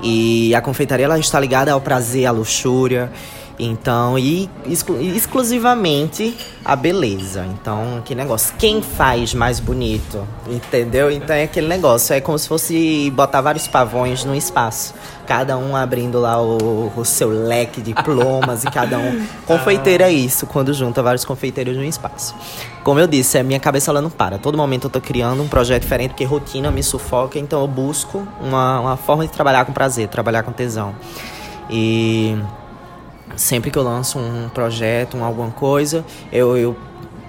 E a confeitaria ela está ligada ao prazer, à luxúria. Então, e exclu exclusivamente a beleza. Então, que negócio. Quem faz mais bonito? Entendeu? Então é aquele negócio. É como se fosse botar vários pavões no espaço. Cada um abrindo lá o, o seu leque de plomas e cada um. Confeiteiro é isso, quando junta vários confeiteiros no espaço. Como eu disse, a minha cabeça ela não para. Todo momento eu tô criando um projeto diferente, porque rotina me sufoca. Então eu busco uma, uma forma de trabalhar com prazer, trabalhar com tesão. E sempre que eu lanço um projeto, um, alguma coisa, eu, eu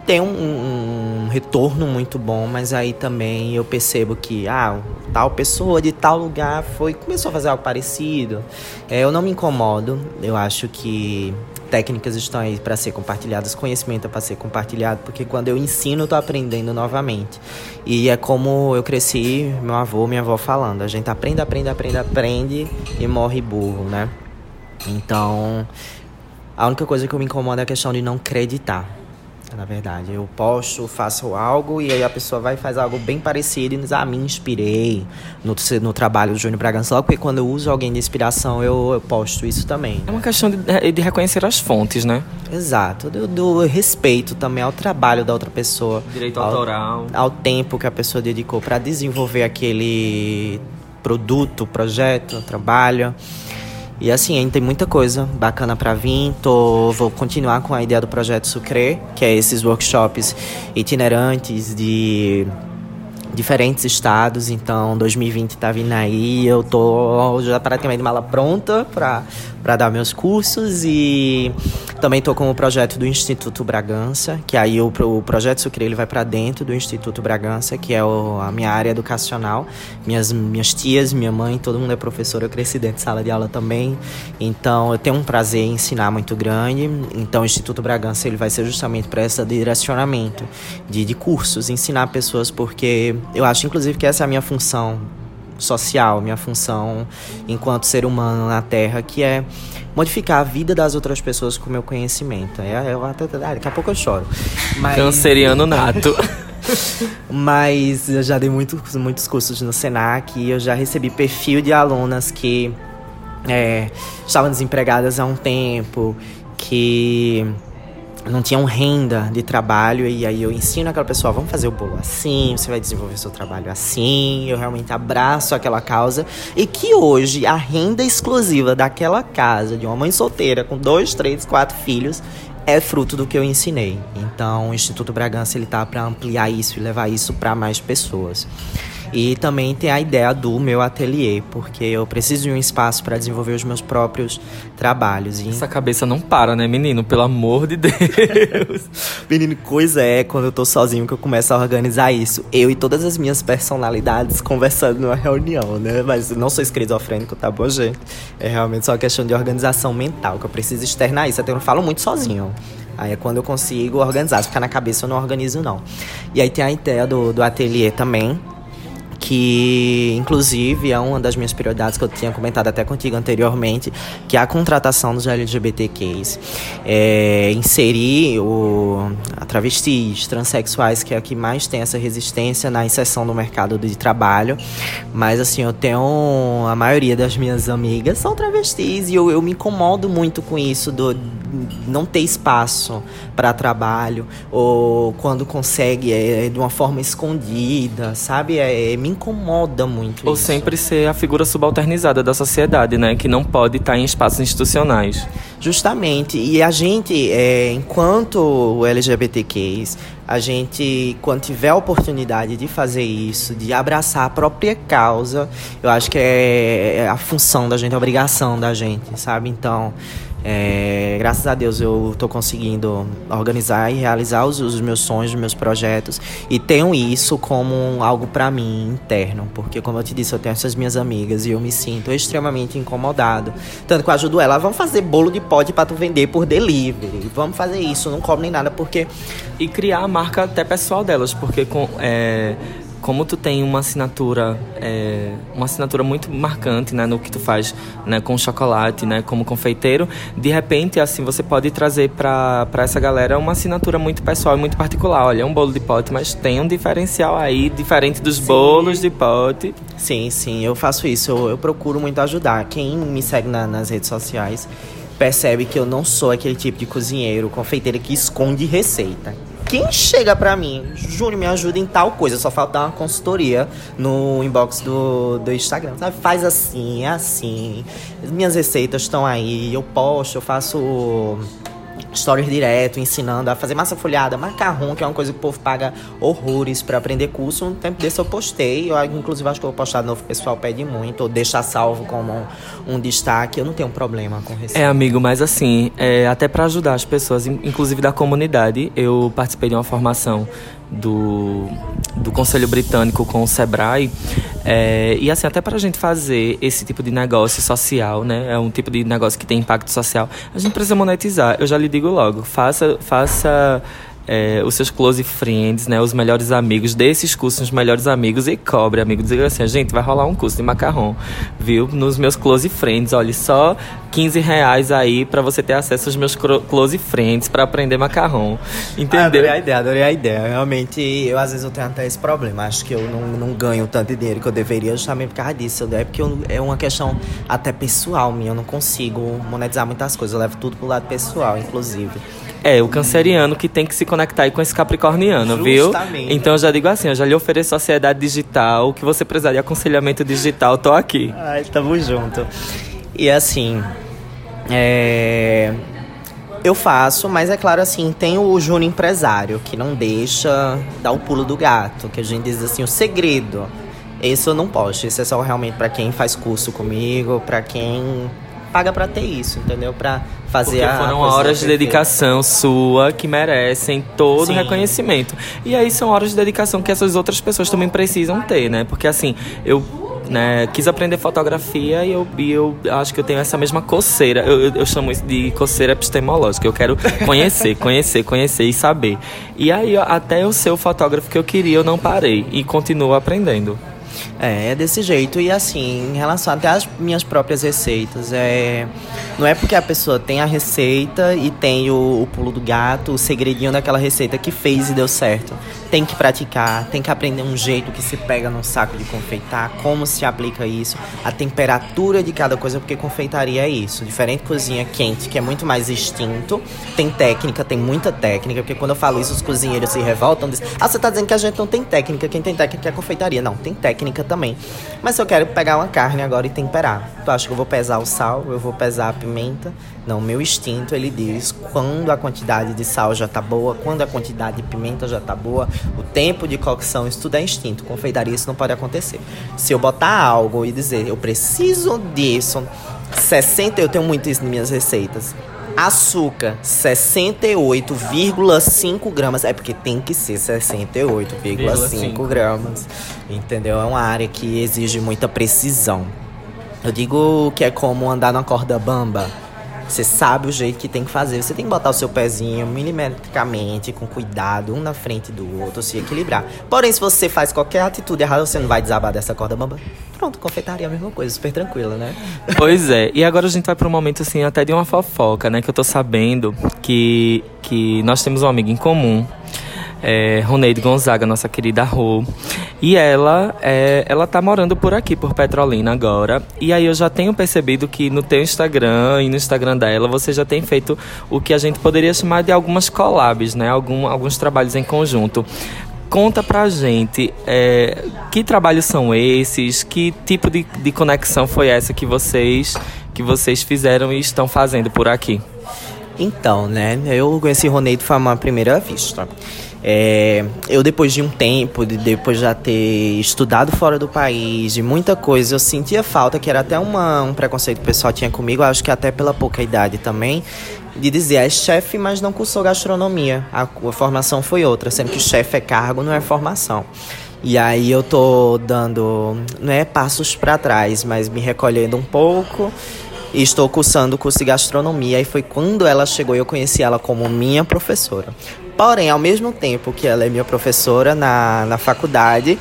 tenho um, um, retorno muito bom, mas aí também eu percebo que ah, tal pessoa de tal lugar foi começou a fazer algo parecido. É, eu não me incomodo. Eu acho que técnicas estão aí para ser compartilhadas, conhecimento é para ser compartilhado, porque quando eu ensino, eu tô aprendendo novamente. E é como eu cresci, meu avô, minha avó falando, a gente aprende, aprende, aprende, aprende e morre burro, né? Então, a única coisa que me incomoda é a questão de não acreditar. Na verdade, eu posto, faço algo e aí a pessoa vai e faz algo bem parecido e diz, ah, me inspirei no, no trabalho do Júnior Bragança. Logo porque quando eu uso alguém de inspiração, eu, eu posto isso também. É uma questão de, de reconhecer as fontes, né? Exato, do, do, respeito também ao trabalho da outra pessoa. Direito ao, autoral. Ao tempo que a pessoa dedicou para desenvolver aquele produto, projeto, trabalho. E assim, ainda tem muita coisa bacana para vir. Tô, vou continuar com a ideia do projeto Sucre, que é esses workshops itinerantes de diferentes estados. Então, 2020 tá vindo aí. Eu tô já praticamente mala pronta para para dar meus cursos e também estou com o projeto do Instituto Bragança, que aí o, o projeto Sucre ele vai para dentro do Instituto Bragança, que é o, a minha área educacional. Minhas, minhas tias, minha mãe, todo mundo é professor, eu cresci dentro de sala de aula também. Então eu tenho um prazer em ensinar muito grande. Então o Instituto Bragança ele vai ser justamente para esse direcionamento de, de cursos, ensinar pessoas, porque eu acho inclusive que essa é a minha função social, minha função enquanto ser humano na Terra, que é modificar a vida das outras pessoas com o meu conhecimento. É, eu até, daqui a pouco eu choro. Mas... Canceriano nato. Mas eu já dei muitos, muitos cursos no Senac e eu já recebi perfil de alunas que é, estavam desempregadas há um tempo, que não tinham renda de trabalho e aí eu ensino aquela pessoa, vamos fazer o bolo assim, você vai desenvolver seu trabalho assim, eu realmente abraço aquela causa e que hoje a renda exclusiva daquela casa de uma mãe solteira com dois, três, quatro filhos é fruto do que eu ensinei. Então, o Instituto Bragança ele tá para ampliar isso e levar isso para mais pessoas. E também tem a ideia do meu ateliê, porque eu preciso de um espaço para desenvolver os meus próprios trabalhos. E... Essa cabeça não para, né, menino? Pelo amor de Deus. menino, coisa é quando eu tô sozinho que eu começo a organizar isso. Eu e todas as minhas personalidades conversando numa reunião, né? Mas não sou esquizofrênico, tá bom, gente? É realmente só uma questão de organização mental, que eu preciso externar isso. Até eu não falo muito sozinho. Aí é quando eu consigo organizar. Se ficar na cabeça, eu não organizo, não. E aí tem a ideia do, do ateliê também, que inclusive é uma das minhas prioridades que eu tinha comentado até contigo anteriormente, que é a contratação dos LGBTQs. É, inserir o, a travestis, transexuais, que é a que mais tem essa resistência na inserção no mercado de trabalho. Mas assim, eu tenho. A maioria das minhas amigas são travestis e eu, eu me incomodo muito com isso, do não ter espaço para trabalho, ou quando consegue é, é de uma forma escondida, sabe? É, é, me incomoda muito. Ou isso. sempre ser a figura subalternizada da sociedade, né? Que não pode estar em espaços institucionais. Justamente. E a gente, é, enquanto LGBTQs, a gente, quando tiver a oportunidade de fazer isso, de abraçar a própria causa, eu acho que é, é a função da gente, a obrigação da gente, sabe? Então. É, graças a Deus eu estou conseguindo organizar e realizar os, os, meus sonhos, os meus projetos e tenho isso como algo para mim interno, porque como eu te disse, eu tenho essas minhas amigas e eu me sinto extremamente incomodado. Tanto que eu ajudo ela, vamos fazer bolo de pote para tu vender por delivery, vamos fazer isso, não cobro nem nada, porque. E criar a marca até pessoal delas, porque com. É como tu tem uma assinatura é, uma assinatura muito marcante né, no que tu faz né, com chocolate né, como confeiteiro de repente assim você pode trazer para essa galera uma assinatura muito pessoal e muito particular. Olha é um bolo de pote mas tem um diferencial aí diferente dos sim. bolos de pote. Sim sim eu faço isso. Eu, eu procuro muito ajudar. Quem me segue na, nas redes sociais percebe que eu não sou aquele tipo de cozinheiro confeiteiro que esconde receita quem chega pra mim, Júnior, me ajuda em tal coisa, só falta dar uma consultoria no inbox do, do Instagram, sabe? Faz assim, assim. Minhas receitas estão aí, eu posto, eu faço stories direto, ensinando a fazer massa folhada, macarrão, que é uma coisa que o povo paga horrores para aprender curso. Um tempo desse eu postei, eu inclusive acho que eu vou postar de novo, o pessoal pede muito, ou deixar salvo como um, um destaque. Eu não tenho problema com receita. É, amigo, mas assim, é, até para ajudar as pessoas, inclusive da comunidade, eu participei de uma formação do, do Conselho Britânico com o Sebrae. É, e assim, até para a gente fazer esse tipo de negócio social, né? É um tipo de negócio que tem impacto social, a gente precisa monetizar. Eu já lhe digo logo, faça, faça é, os seus close friends, né? Os melhores amigos, desses cursos os melhores amigos e cobre, amigo. Diga assim, gente, vai rolar um curso de macarrão, viu? Nos meus close friends, olha, só 15 reais aí para você ter acesso aos meus close friends para aprender macarrão. Entendeu? Ah, adorei a ideia, adorei a ideia. Realmente, eu às vezes eu tenho até esse problema. Acho que eu não, não ganho tanto dinheiro que eu deveria justamente por causa disso. É porque eu, é uma questão até pessoal minha. Eu não consigo monetizar muitas coisas. Eu levo tudo pro lado pessoal, inclusive. É, o canceriano que tem que se conectar aí com esse capricorniano, Justamente. viu? Então eu já digo assim, eu já lhe ofereço sociedade digital, o que você precisar de aconselhamento digital, tô aqui. Ai, tamo junto. E assim, é... Eu faço, mas é claro assim, tem o Júnior empresário, que não deixa dar o pulo do gato, que a gente diz assim, o segredo. Esse eu não posto, esse é só realmente para quem faz curso comigo, para quem paga para ter isso, entendeu? Para fazer Porque foram horas de dedicação sua que merecem todo Sim. o reconhecimento. E aí são horas de dedicação que essas outras pessoas também precisam ter, né? Porque assim, eu né, quis aprender fotografia e eu, e eu acho que eu tenho essa mesma coceira. Eu, eu, eu chamo isso de coceira epistemológica. Eu quero conhecer, conhecer, conhecer e saber. E aí, até eu ser o fotógrafo que eu queria, eu não parei e continuo aprendendo. É, desse jeito. E assim, em relação até às minhas próprias receitas, é... não é porque a pessoa tem a receita e tem o, o pulo do gato, o segredinho daquela receita que fez e deu certo. Tem que praticar, tem que aprender um jeito que se pega num saco de confeitar, como se aplica isso, a temperatura de cada coisa, porque confeitaria é isso. Diferente cozinha quente, que é muito mais instinto, tem técnica, tem muita técnica, porque quando eu falo isso, os cozinheiros se revoltam, dizem, ah, você tá dizendo que a gente não tem técnica, quem tem técnica é confeitaria. Não, tem técnica técnica também. Mas se eu quero pegar uma carne agora e temperar, tu acha que eu vou pesar o sal, eu vou pesar a pimenta? Não, meu instinto ele diz quando a quantidade de sal já tá boa, quando a quantidade de pimenta já tá boa, o tempo de cocção, isso tudo é instinto. Confeitaria isso não pode acontecer. Se eu botar algo e dizer, eu preciso disso, 60, eu tenho muito isso nas minhas receitas. Açúcar, 68,5 gramas. É porque tem que ser 68,5 gramas. Entendeu? É uma área que exige muita precisão. Eu digo que é como andar na corda bamba. Você sabe o jeito que tem que fazer. Você tem que botar o seu pezinho milimetricamente, com cuidado, um na frente do outro, se equilibrar. Porém, se você faz qualquer atitude errada, você não vai desabar dessa corda bamba. Pronto, confeitaria a mesma coisa, super tranquila, né? Pois é, e agora a gente vai para um momento assim, até de uma fofoca, né? Que eu tô sabendo que, que nós temos um amigo em comum, é, Roneide Gonzaga, nossa querida Rô. E ela, é, ela tá morando por aqui, por Petrolina agora. E aí eu já tenho percebido que no teu Instagram e no Instagram dela, você já tem feito o que a gente poderia chamar de algumas collabs, né? Algum, alguns trabalhos em conjunto. Conta pra gente é, que trabalhos são esses, que tipo de, de conexão foi essa que vocês que vocês fizeram e estão fazendo por aqui. Então, né? Eu conheci Roneide foi uma primeira vista. É, eu depois de um tempo, de, depois de já ter estudado fora do país, de muita coisa, eu sentia falta, que era até uma, um preconceito que o pessoal tinha comigo, acho que até pela pouca idade também, de dizer, é chefe, mas não cursou gastronomia. A, a formação foi outra, sendo que chefe é cargo, não é formação. E aí eu tô dando, não é passos para trás, mas me recolhendo um pouco e estou cursando o curso de gastronomia. E foi quando ela chegou e eu conheci ela como minha professora. Porém, ao mesmo tempo que ela é minha professora na, na faculdade,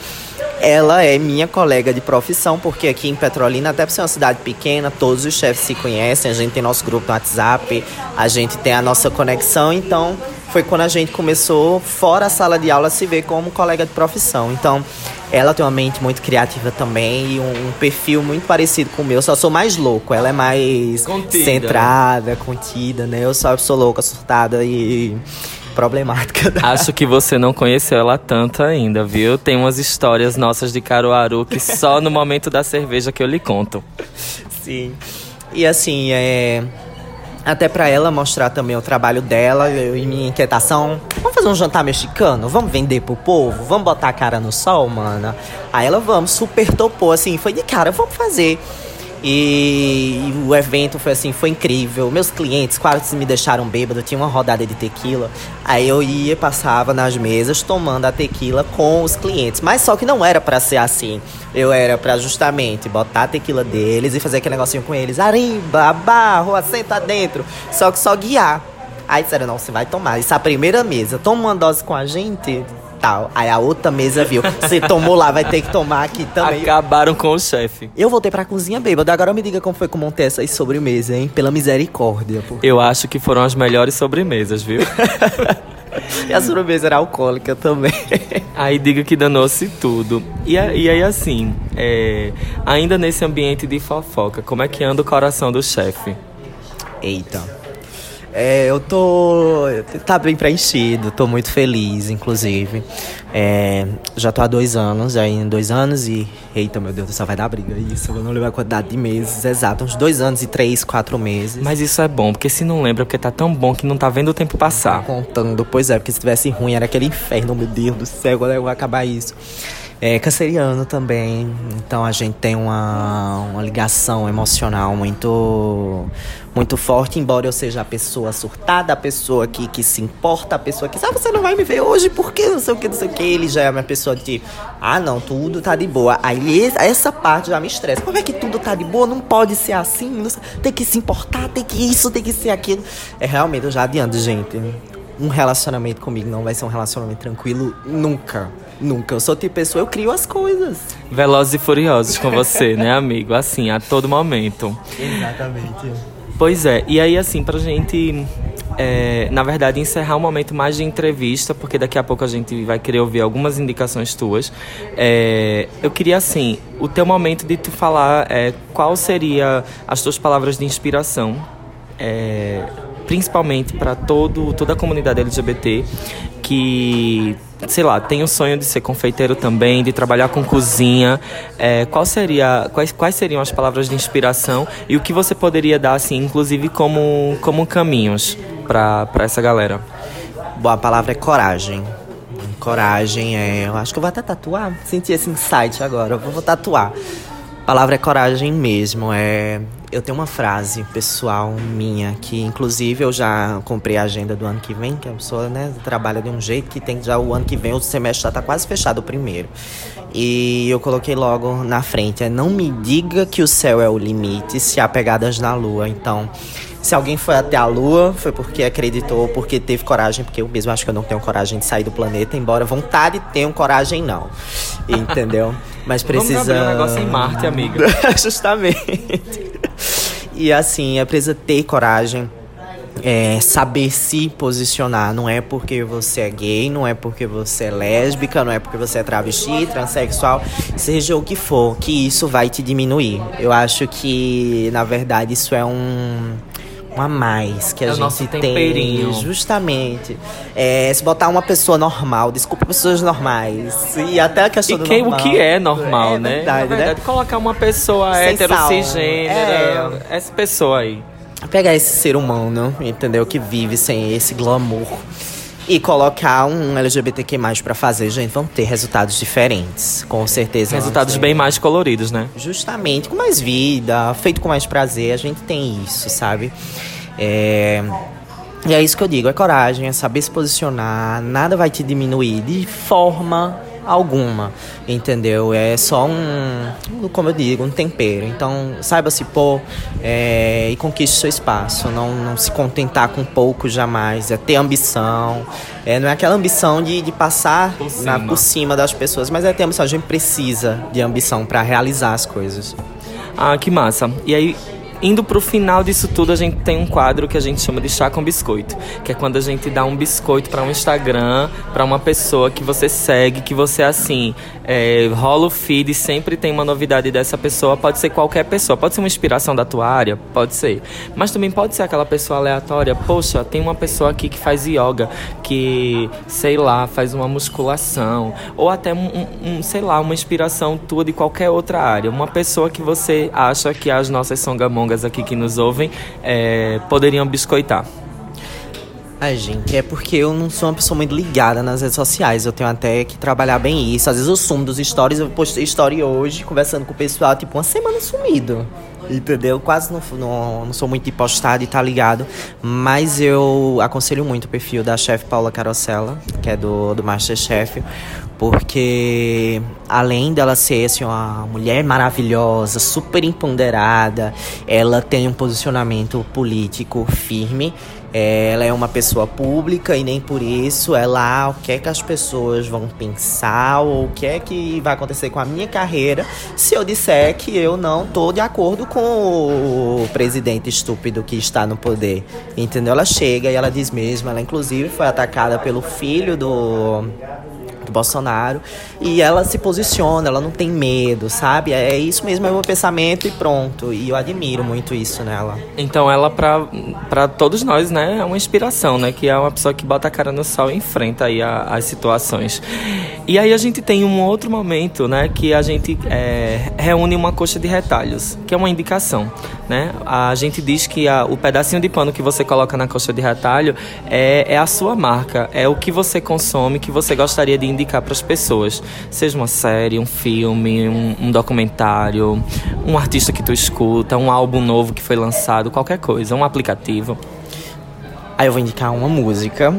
ela é minha colega de profissão, porque aqui em Petrolina, até por ser uma cidade pequena, todos os chefes se conhecem, a gente tem nosso grupo no WhatsApp, a gente tem a nossa conexão, então foi quando a gente começou, fora a sala de aula, a se ver como colega de profissão. Então, ela tem uma mente muito criativa também e um, um perfil muito parecido com o meu. Só sou mais louco, ela é mais Contida. centrada, contida, né? Eu só sou louca, surtada e problemática. Acho que você não conheceu ela tanto ainda, viu? Tem umas histórias nossas de Caruaru que só no momento da cerveja que eu lhe conto. Sim. E assim, é. Até pra ela mostrar também o trabalho dela e minha inquietação. Vamos fazer um jantar mexicano? Vamos vender pro povo? Vamos botar a cara no sol, mana? Aí ela, vamos, super topou, assim, foi de cara, vamos fazer. E, o evento foi assim, foi incrível. Meus clientes quase me deixaram bêbado, tinha uma rodada de tequila. Aí eu ia, passava nas mesas tomando a tequila com os clientes. Mas só que não era pra ser assim. Eu era pra justamente botar a tequila deles e fazer aquele negocinho com eles. Arimba, abarro, assenta dentro. Só que só guiar. Aí disseram, não, você vai tomar. Isso é a primeira mesa. Toma uma dose com a gente tal. Aí a outra mesa viu. Você tomou lá, vai ter que tomar aqui também. Acabaram com o chefe. Eu voltei pra cozinha bêbada. Agora me diga como foi que eu montei essas sobremesas, hein? Pela misericórdia. Pô. Eu acho que foram as melhores sobremesas, viu? E a sobremesa era alcoólica também. Aí diga que danou-se tudo. E, e aí, assim, é, ainda nesse ambiente de fofoca, como é que anda o coração do chefe? Eita. É, eu tô. Tá bem preenchido, tô muito feliz, inclusive. É, já tô há dois anos, já em dois anos e. Eita, meu Deus do céu, vai dar briga isso. Eu não lembro a quantidade de meses exato, uns dois anos e três, quatro meses. Mas isso é bom, porque se não lembra, é porque tá tão bom que não tá vendo o tempo passar. contando. Pois é, porque se tivesse ruim era aquele inferno, meu Deus do céu, quando é que vai acabar isso? É canceriano também, então a gente tem uma, uma ligação emocional muito muito forte, embora eu seja a pessoa surtada, a pessoa que, que se importa, a pessoa que, ah, você não vai me ver hoje, porque não sei o que, não sei o que, ele já é uma pessoa de, ah, não, tudo tá de boa. Aí essa parte já me estressa. Como é que tudo tá de boa? Não pode ser assim, não sei- tem que se importar, tem que isso, tem que ser aquilo. É realmente, eu já adianto, gente um relacionamento comigo não vai ser um relacionamento tranquilo nunca. Nunca. Eu sou tipo pessoa, eu crio as coisas. Velozes e furiosos com você, né, amigo? Assim, a todo momento. Exatamente. Pois é, e aí assim, pra gente, é, na verdade, encerrar um momento mais de entrevista, porque daqui a pouco a gente vai querer ouvir algumas indicações tuas. é, eu queria, assim, o teu momento de tu falar é, qual seria as tuas palavras de inspiração, é, principalmente para toda a comunidade LGBT que sei lá tem o sonho de ser confeiteiro também de trabalhar com cozinha é, qual seria quais, quais seriam as palavras de inspiração e o que você poderia dar assim inclusive como como caminhos para essa galera Bom, a palavra é coragem. Coragem é. Eu acho que eu vou até tatuar. Senti esse insight agora. Eu vou tatuar. A palavra é coragem mesmo. É. Eu tenho uma frase pessoal minha que, inclusive, eu já comprei a agenda do ano que vem, que a pessoa, né, trabalha de um jeito que tem já o ano que vem, o semestre já tá quase fechado o primeiro. E eu coloquei logo na frente, é não me diga que o céu é o limite se há pegadas na lua. Então, Se alguém foi até a Lua, foi porque acreditou, porque teve coragem, porque eu mesmo acho que eu não tenho coragem de sair do planeta, embora vontade tenha coragem, não. Entendeu? Mas precisa. Vamos abrir um negócio em Marte, amiga. Justamente. E assim, é preciso ter coragem. É, saber se posicionar. Não é porque você é gay, não é porque você é lésbica, não é porque você é travesti, transexual, seja o que for, que isso vai te diminuir. Eu acho que, na verdade, isso é um um a mais que a É o gente tem. Justamente. É, se botar uma pessoa normal, desculpa pessoas normais. E até a questão E que, o normal. que é normal, É né? verdade, Na verdade, né? colocar uma pessoa Sem hétero, sal. cisgênero, essa pessoa aí. pegar esse ser humano, entendeu? Que vive sem esse glamour. E colocar um LGBTQ+, pra fazer, gente, vão ter resultados diferentes. Com certeza. Resultados bem mais coloridos, né? Justamente, com mais vida, feito com mais prazer, a gente tem isso, sabe? É... E é isso que eu digo, é coragem, é saber se posicionar, nada vai te diminuir de forma alguma, entendeu? É só um, como eu digo, um tempero. Então, saiba se pôr é, e conquiste seu espaço. Não, não se contentar com pouco jamais. É ter ambição. É, não é aquela ambição de, de passar Por na- cima. por cima das pessoas, mas é ter ambição. A gente precisa de ambição para realizar as coisas. Ah, que massa. E aí, indo pro final disso tudo, a gente tem um quadro que a gente chama de chá com biscoito, que é quando a gente dá um biscoito para um Instagram, para uma pessoa que você segue, que você assim, é, rola o feed sempre tem uma novidade dessa pessoa, pode ser qualquer pessoa, pode ser uma inspiração da tua área, pode ser, mas também pode ser aquela pessoa aleatória, poxa, tem uma pessoa aqui que faz yoga, que, sei lá, faz uma musculação, ou até um- um, sei lá, uma inspiração tua de qualquer outra área, uma pessoa que você acha que as nossas songamongas aqui que nos ouvem é, poderiam biscoitar. Ai, gente, é porque eu não sou uma pessoa muito ligada nas redes sociais. Eu tenho até que trabalhar bem isso. Às vezes eu sumo dos stories, eu postei story hoje, conversando com o pessoal, tipo, uma semana sumido. Entendeu? Quase não, não, não sou muito de postar, de estar ligado. Mas eu aconselho muito o perfil da chefe Paula Carosella, que é do, do Masterchef. Porque além dela ser assim, uma mulher maravilhosa, super empoderada, ela tem um posicionamento político firme. É, Ela é uma pessoa pública e nem por isso ela, o que é que as pessoas vão pensar ou o que é que vai acontecer com a minha carreira se eu disser que eu não tô de acordo com o presidente estúpido que está no poder. Entendeu? Ela chega e ela diz mesmo, ela inclusive foi atacada pelo filho do do Bolsonaro e ela se posiciona, ela não tem medo, sabe? É isso mesmo, é o meu pensamento e pronto. E eu admiro muito isso nela. Então ela, pra todos nós, né, é uma inspiração, né? Que é uma pessoa que bota a cara no sol e enfrenta aí a- as situações. E aí a gente tem um outro momento, né? Que a gente é, reúne uma coxa de retalhos, que é uma indicação, né? A gente diz que a- o pedacinho de pano que você coloca na coxa de retalho é, é a sua marca, é o que você consome, que você gostaria de indicar para as pessoas. Seja uma série, um filme, um, um documentário, um artista que tu escuta, um álbum novo que foi lançado, qualquer coisa, um aplicativo. Aí eu vou indicar uma música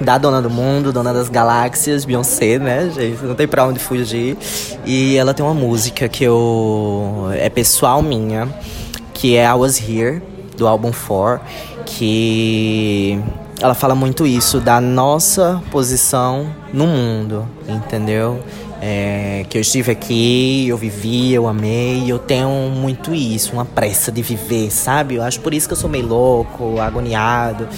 da Dona do Mundo, Dona das Galáxias, Beyoncé, né, gente? Não tem pra onde fugir. E ela tem uma música que eu. é pessoal minha, que é I Was Here, do álbum 4, que ela fala muito isso, da nossa posição no mundo, entendeu? É, que eu estive aqui, eu vivi, eu amei, eu tenho muito isso, uma pressa de viver, sabe? Eu acho por isso que eu sou meio louco, agoniado.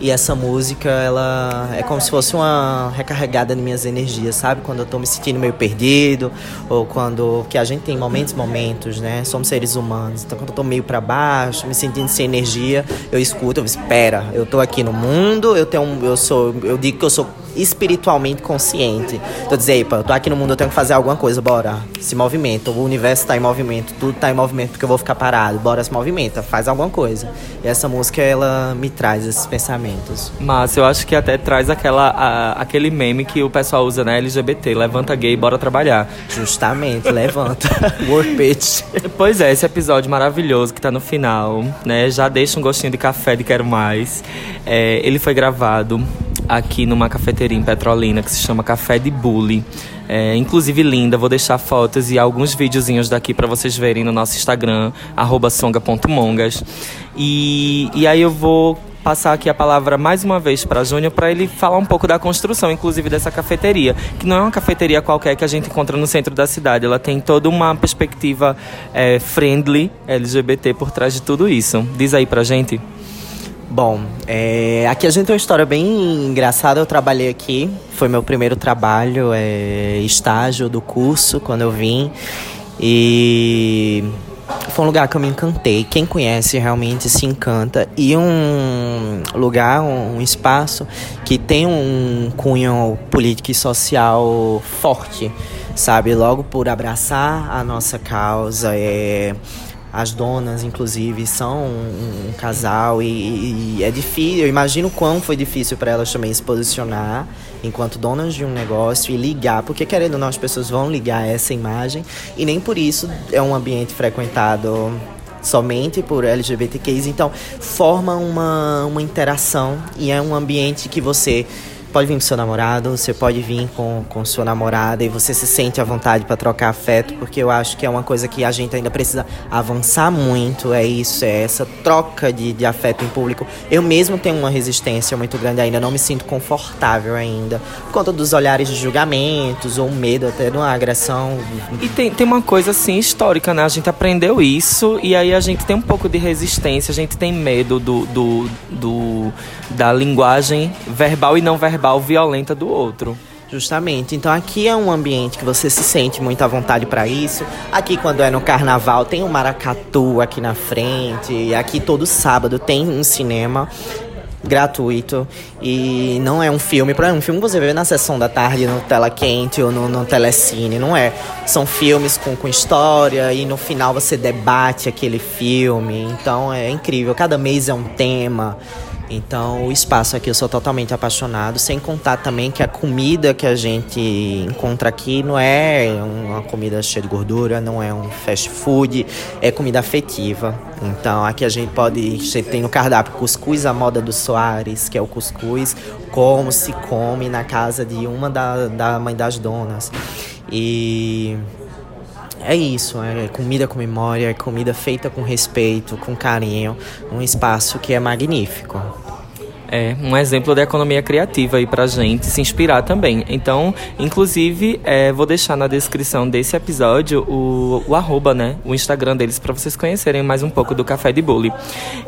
E essa música, ela é como se fosse uma recarregada de minhas energias, sabe? Quando eu tô me sentindo meio perdido, ou quando. que a gente tem momentos, momentos, né? Somos seres humanos. Então, quando eu tô meio pra baixo, me sentindo sem energia, eu escuto, eu espera, eu tô aqui no mundo, eu tenho eu sou, eu digo que eu sou espiritualmente consciente. Tô dizendo, epa, eu tô aqui no mundo, eu tenho que fazer alguma coisa, bora. Se movimenta, o universo tá em movimento, tudo tá em movimento porque eu vou ficar parado. Bora se movimenta, faz alguma coisa. E essa música ela me traz esses pensamentos. Mas eu acho que até traz aquela, a- aquele meme que o pessoal usa na LGBT, levanta gay, bora trabalhar. Justamente, levanta. Work bitch. Pois é, esse episódio maravilhoso que tá no final, né? Já deixa um gostinho de café de quero mais. É, ele foi gravado aqui numa cafeteria em Petrolina que se chama Café de Bully. é, inclusive linda. Vou deixar fotos e alguns videozinhos daqui para vocês verem no nosso Instagram, songa.mongas. E, e aí eu vou passar aqui a palavra mais uma vez para Júnior para ele falar um pouco da construção, inclusive dessa cafeteria, que não é uma cafeteria qualquer que a gente encontra no centro da cidade. Ela tem toda uma perspectiva é, friendly LGBT por trás de tudo isso. Diz aí pra gente. Bom, é, aqui a gente tem uma história bem engraçada. Eu trabalhei aqui, foi meu primeiro trabalho, é, estágio do curso quando eu vim. E foi um lugar que eu me encantei. Quem conhece realmente se encanta. E um lugar, um espaço que tem um cunho político e social forte, sabe? Logo por abraçar a nossa causa, é as donas, inclusive, são um, um casal e, e, é difícil. Eu imagino quão foi difícil para elas também se posicionar enquanto donas de um negócio e ligar, porque querendo ou não, as pessoas vão ligar essa imagem e nem por isso é um ambiente frequentado somente por LGBTQs. Então, forma uma, uma interação e é um ambiente que você pode vir com seu namorado, você pode vir com, com sua namorada e você se sente à vontade para trocar afeto, porque eu acho que é uma coisa que a gente ainda precisa avançar muito, é isso, é essa troca de, de afeto em público. Eu mesmo tenho uma resistência muito grande ainda, não me sinto confortável ainda, por conta dos olhares de julgamentos ou medo até de uma agressão. E tem, tem uma coisa assim histórica, né? A gente aprendeu isso e aí a gente tem um pouco de resistência, a gente tem medo do, do, do da linguagem verbal e não verbal verbal violenta do outro. Justamente. Então aqui é um ambiente que você se sente muito à vontade para isso. Aqui quando é no carnaval tem um maracatu aqui na frente. Aqui todo sábado tem um cinema gratuito e não é um filme para um filme que você vê na sessão da tarde no tela quente ou no, no telecine não é são filmes com, com história e no final você debate aquele filme então é incrível cada mês é um tema então, o espaço aqui eu sou totalmente apaixonado, sem contar também que a comida que a gente encontra aqui não é uma comida cheia de gordura, não é um fast food, é comida afetiva. Então, aqui a gente pode, tem no cardápio cuscuz à moda do Soares, que é o cuscuz como se come na casa de uma da, da mãe das donas. E é isso, é comida com memória, é comida feita com respeito, com carinho, um espaço que é magnífico. É um exemplo da economia criativa aí pra gente se inspirar também. Então, inclusive, é, vou deixar na descrição desse episódio o, o arroba, né? O Instagram deles para vocês conhecerem mais um pouco do Café de Bully.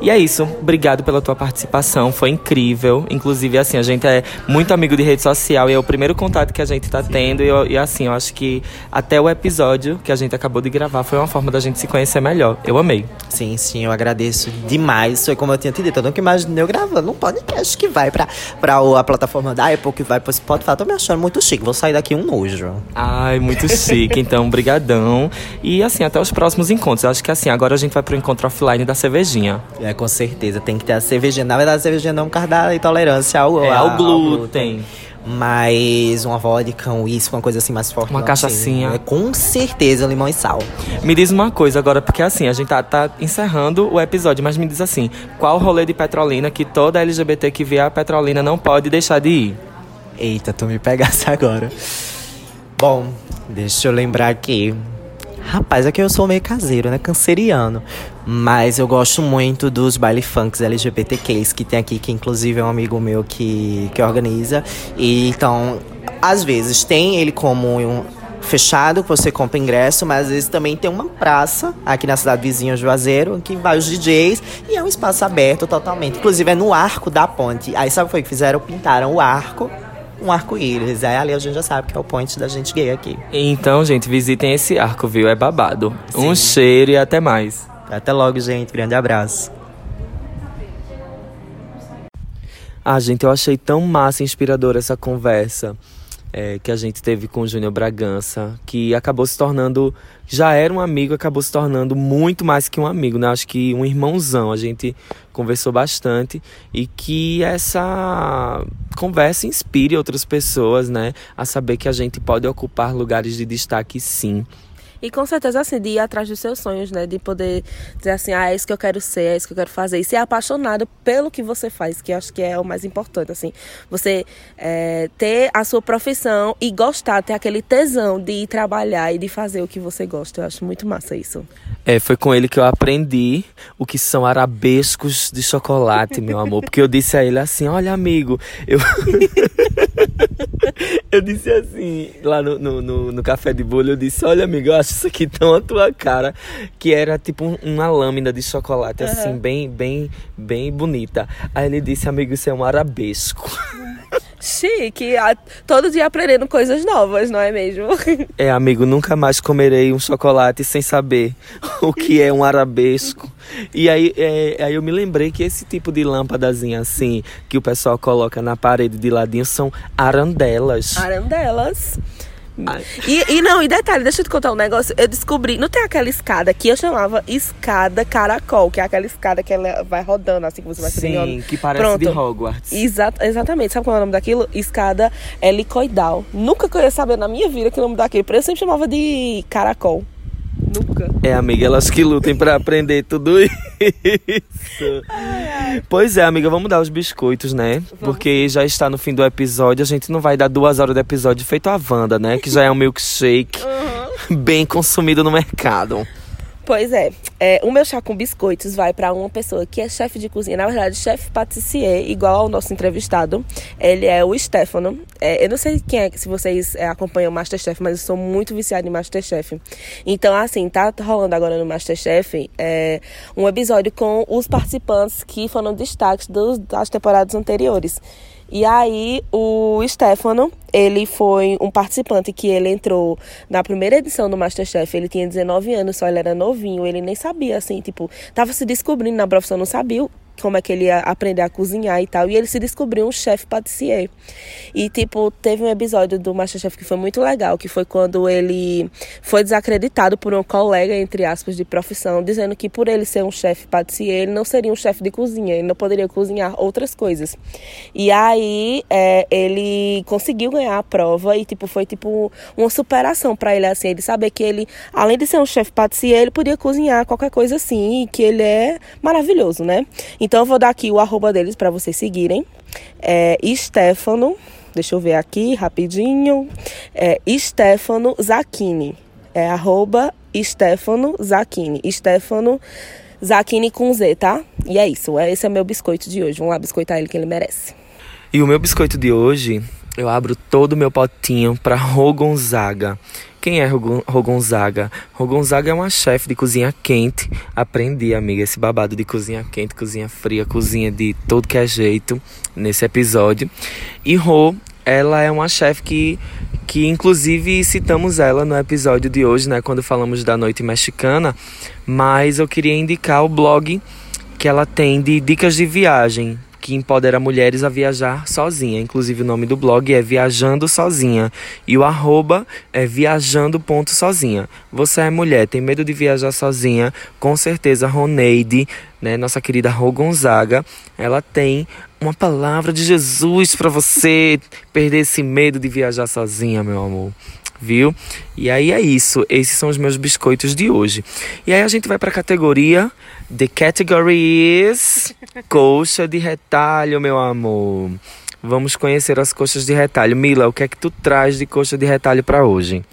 E é isso. Obrigado pela tua participação. Foi incrível. Inclusive, assim, a gente é muito amigo de rede social e é o primeiro contato que a gente tá tendo. E, e assim, eu acho que até o episódio que a gente acabou de gravar foi uma forma da gente se conhecer melhor. Eu amei. Sim, sim, eu agradeço demais. Foi como eu tinha te dito, eu nunca imaginei eu gravando um podcast podcast que vai pra, pra a plataforma da Apple, que vai pro Spotify. Tô me achando muito chique. Vou sair daqui um nojo. Ai, muito chique. então, brigadão. E assim, até os próximos encontros. Acho que assim, agora a gente vai pro encontro offline da cervejinha. É, com certeza. Tem que ter a cervejinha. Na verdade, a cervejinha não é um causa da intolerância ao, é, ao, ao glúten. Ao glúten. Mas uma vodka, um uísque, uma coisa assim mais forte. Uma cachaçinha. Assim, é, com certeza limão e sal. Me diz uma coisa agora, porque assim, a gente tá, tá, encerrando o episódio, mas me diz assim, qual o rolê de Petrolina que toda LGBT que vier a Petrolina não pode deixar de ir? Eita, tu me pegasse agora. Bom, deixa eu lembrar aqui. Rapaz, é que eu sou meio caseiro, né? Canceriano. Mas eu gosto muito dos baile funks LGBTQs que tem aqui, que inclusive é um amigo meu que, que organiza. E então, às vezes tem ele como um fechado, que você compra ingresso, mas às vezes também tem uma praça aqui na cidade vizinha Juazeiro, que vai os DJs e é um espaço aberto totalmente. Inclusive é no arco da ponte. Aí sabe o que fizeram? Pintaram o arco um arco-íris. Aí ali a gente já sabe que é o point da gente gay aqui. Então, gente, visitem esse arco, viu? É babado. Sim. Um cheiro e até mais. Até logo, gente. Grande abraço. Ah, gente, eu achei tão massa e inspiradora essa conversa é, que a gente teve com o Júnior Bragança, que acabou se tornando, já era um amigo, acabou se tornando muito mais que um amigo, né? Acho que um irmãozão. A gente conversou bastante e que essa conversa inspire outras pessoas, né? A saber que a gente pode ocupar lugares de destaque sim. E com certeza, assim, de ir atrás dos seus sonhos, né? De poder dizer assim, ah, é isso que eu quero ser, é isso que eu quero fazer. E ser apaixonado pelo que você faz, que eu acho que é o mais importante, assim. Você é, ter a sua profissão e gostar, ter aquele tesão de ir trabalhar e de fazer o que você gosta. Eu acho muito massa isso. É, foi com ele que eu aprendi o que são arabescos de chocolate, meu amor. Porque eu disse a ele assim, olha, amigo, eu... eu disse assim, lá no, no, no, no café de bolha, eu disse, olha, amigo, eu acho isso aqui tão a tua cara. Que era tipo um- uma lâmina de chocolate, assim, bem, bem, bem bonita. Aí ele disse, amigo, isso é um arabesco. Chique, a- todo dia aprendendo coisas novas, não é mesmo? É, amigo, nunca mais comerei um chocolate sem saber o que é um arabesco. E aí, é, aí eu me lembrei que esse tipo de lâmpadazinha assim, que o pessoal coloca na parede de ladinho, são arandelas. Arandelas. E, e não, e detalhe, deixa eu te contar um negócio. Eu descobri, não tem aquela escada que eu chamava escada caracol, que é aquela escada que ela vai rodando, assim que você vai subindo. Sim, que parece Pronto. de Hogwarts. Exato, exatamente. Sabe qual é o nome daquilo? Escada helicoidal. Nunca que eu ia saber na minha vida que o nome isso eu sempre chamava de caracol. Nunca. É, amiga, elas que lutem pra aprender tudo isso. Pois é, amiga, vamos dar os biscoitos, né? Porque já está no fim do episódio, a gente não vai dar duas horas de episódio feito a Wanda, né? Que já é um milkshake bem consumido no mercado. Pois é, é, o meu chá com biscoitos vai para uma pessoa que é chefe de cozinha, na verdade, chefe patissier, igual ao nosso entrevistado. Ele é o Stefano. É, eu não sei quem é, se vocês é, acompanham o Masterchef, mas eu sou muito viciada em Masterchef. Então, assim, tá rolando agora no Masterchef é, um episódio com os participantes que foram destaques dos, das temporadas anteriores. E aí, o Stefano, ele foi um participante que ele entrou na primeira edição do Masterchef. Ele tinha 19 anos, só ele era novinho. Ele nem sabia, assim, tipo, tava se descobrindo na profissão, não sabia como é que ele ia aprender a cozinhar e tal. E ele se descobriu um chefe patissier. E, tipo, teve um episódio do Masterchef que foi muito legal, que foi quando ele foi desacreditado por um colega, entre aspas, de profissão, dizendo que por ele ser um chefe patissier, ele não seria um chefe de cozinha, ele não poderia cozinhar outras coisas. E aí, é, ele conseguiu ganhar a prova e, tipo, foi, tipo, uma superação para ele, assim, ele saber que ele, além de ser um chefe patissier, ele podia cozinhar qualquer coisa assim, e que ele é maravilhoso, né? Então, eu vou dar aqui o arroba deles para vocês seguirem. É Stefano, deixa eu ver aqui rapidinho. É Stefano Zacchini. É arroba Stefano Zacchini. Stefano Zacchini com Z, tá? E é isso. é- Esse é meu biscoito de hoje. Vamos lá biscoitar ele que ele merece. E o meu biscoito de hoje, eu abro todo o meu potinho para Rogonzaga. Quem é Rogon- Rogonzaga? Rogonzaga é uma chefe de cozinha quente. Aprendi, amiga, esse babado de cozinha quente, cozinha fria, cozinha de todo que é jeito nesse episódio. E Rô, ela é uma chefe que que inclusive citamos ela no episódio de hoje, né, quando falamos da noite mexicana, mas eu queria indicar o blog que ela tem de dicas de viagem, que empodera mulheres a viajar sozinha. Inclusive o nome do blog é Viajando Sozinha e o arroba é viajando.sozinha. Você é mulher, tem medo de viajar sozinha? Com certeza Roneide, né, nossa querida Rô Gonzaga, ela tem uma palavra de Jesus para você perder esse medo de viajar sozinha, meu amor viu? E aí é isso, esses são os meus biscoitos de hoje. E aí a gente vai para a categoria The Category is coxa de retalho, meu amor. Vamos conhecer as coxas de retalho. Mila, o que é que tu traz de coxa de retalho para hoje?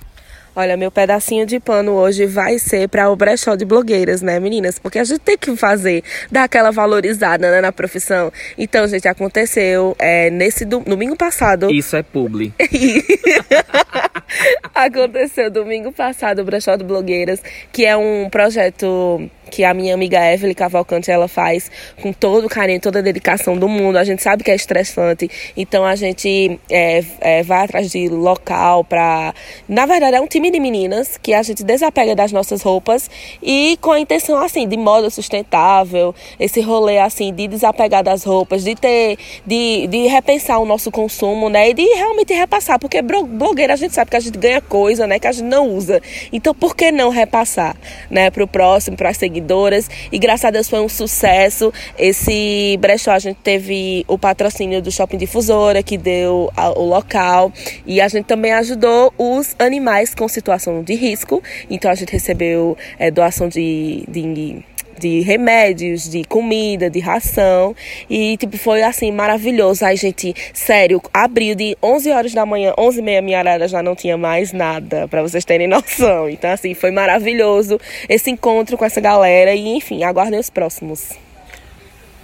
Olha, meu pedacinho de pano hoje vai ser para o brechó de blogueiras, né, meninas? Porque a gente tem que fazer, dar aquela valorizada né, na profissão. Então, gente, aconteceu é, nesse do- domingo passado. Isso é publi. Aconteceu domingo passado o Brechó de Blogueiras, que é um projeto que a minha amiga Evelyn Cavalcante ela faz com todo o carinho, toda a dedicação do mundo. A gente sabe que é estressante, então a gente é, é, vai atrás de local para. Na verdade, é um time de meninas que a gente desapega das nossas roupas e com a intenção assim de moda sustentável, esse rolê assim de desapegar das roupas, de ter, de, de repensar o nosso consumo, né? E de realmente repassar, porque blogueira a gente sabe que a gente ganha coisa, né? Que a gente não usa. Então, por que não repassar, né? Para o próximo, para as seguidoras. E graças a Deus foi um sucesso. Esse brechó a gente teve o patrocínio do Shopping Difusora, que deu a- o local. E a gente também ajudou os animais com situação de risco. Então a gente recebeu é, doação de, de de remédios, de comida, de ração. E, tipo, foi assim, maravilhoso. Aí, gente, sério, abriu de 11 horas da manhã, 11 e meia, minha arara já não tinha mais nada, para vocês terem noção. Então, assim, foi maravilhoso esse encontro com essa galera. E, enfim, aguardem os próximos.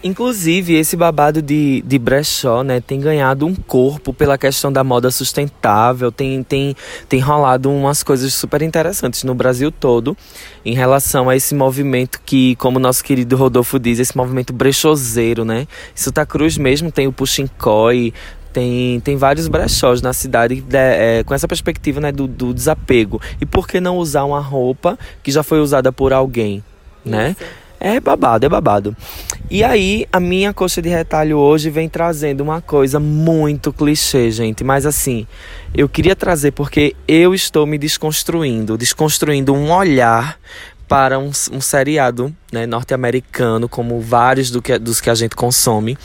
Inclusive, esse babado de, de brechó, né, tem ganhado um corpo pela questão da moda sustentável, tem, tem, tem rolado umas coisas super interessantes no Brasil todo em relação a esse movimento que, como nosso querido Rodolfo diz, esse movimento brechoseiro, né? Santa Cruz mesmo tem o Puxincói, tem, tem vários brechós na cidade é, é, com essa perspectiva né, do, do desapego. E por que não usar uma roupa que já foi usada por alguém, né? Isso. É babado, é babado. E aí, a minha coxa de retalho hoje vem trazendo uma coisa muito clichê, gente. Mas assim, eu queria trazer porque eu estou me desconstruindo desconstruindo um olhar para um, um seriado né, norte-americano, como vários do que, dos que a gente consome.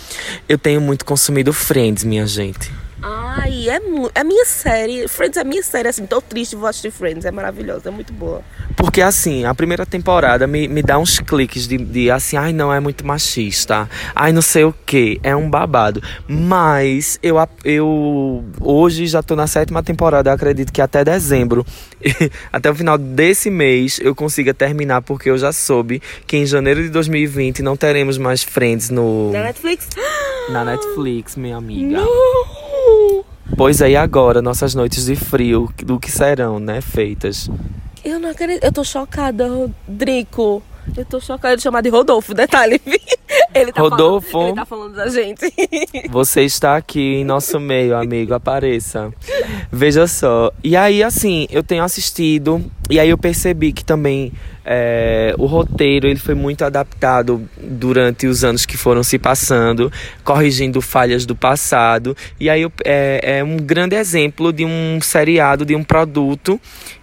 Eu tenho muito consumido Friends, minha gente. Ai, é, é minha série. Friends é minha série, assim, tô triste, vou assistir Friends. É maravilhosa, é muito boa. Porque, assim, a primeira temporada me, me dá uns cliques de, de, assim, ai, não, é muito machista. Ai, não sei o que. É um babado. Mas eu, eu hoje já tô na sétima temporada. acredito que até dezembro, até o final desse mês, eu consiga terminar, porque eu já soube que em janeiro de 2020 não teremos mais Friends no. Na Netflix? Na Netflix, minha amiga. Não! Pois aí agora, nossas noites de frio, do que serão, né, feitas. Eu não acredito, eu tô chocada, Rodrigo. Eu tô chocada de chamar de Rodolfo, detalhe. Ele tá Rodolfo, falando, ele tá falando da gente. Você está aqui em nosso meio, amigo, apareça. Veja só. E aí, assim, eu tenho assistido, e aí eu percebi que também é, o roteiro ele foi muito adaptado durante os anos que foram se passando, corrigindo falhas do passado. E aí é, é um grande exemplo de um seriado, de um produto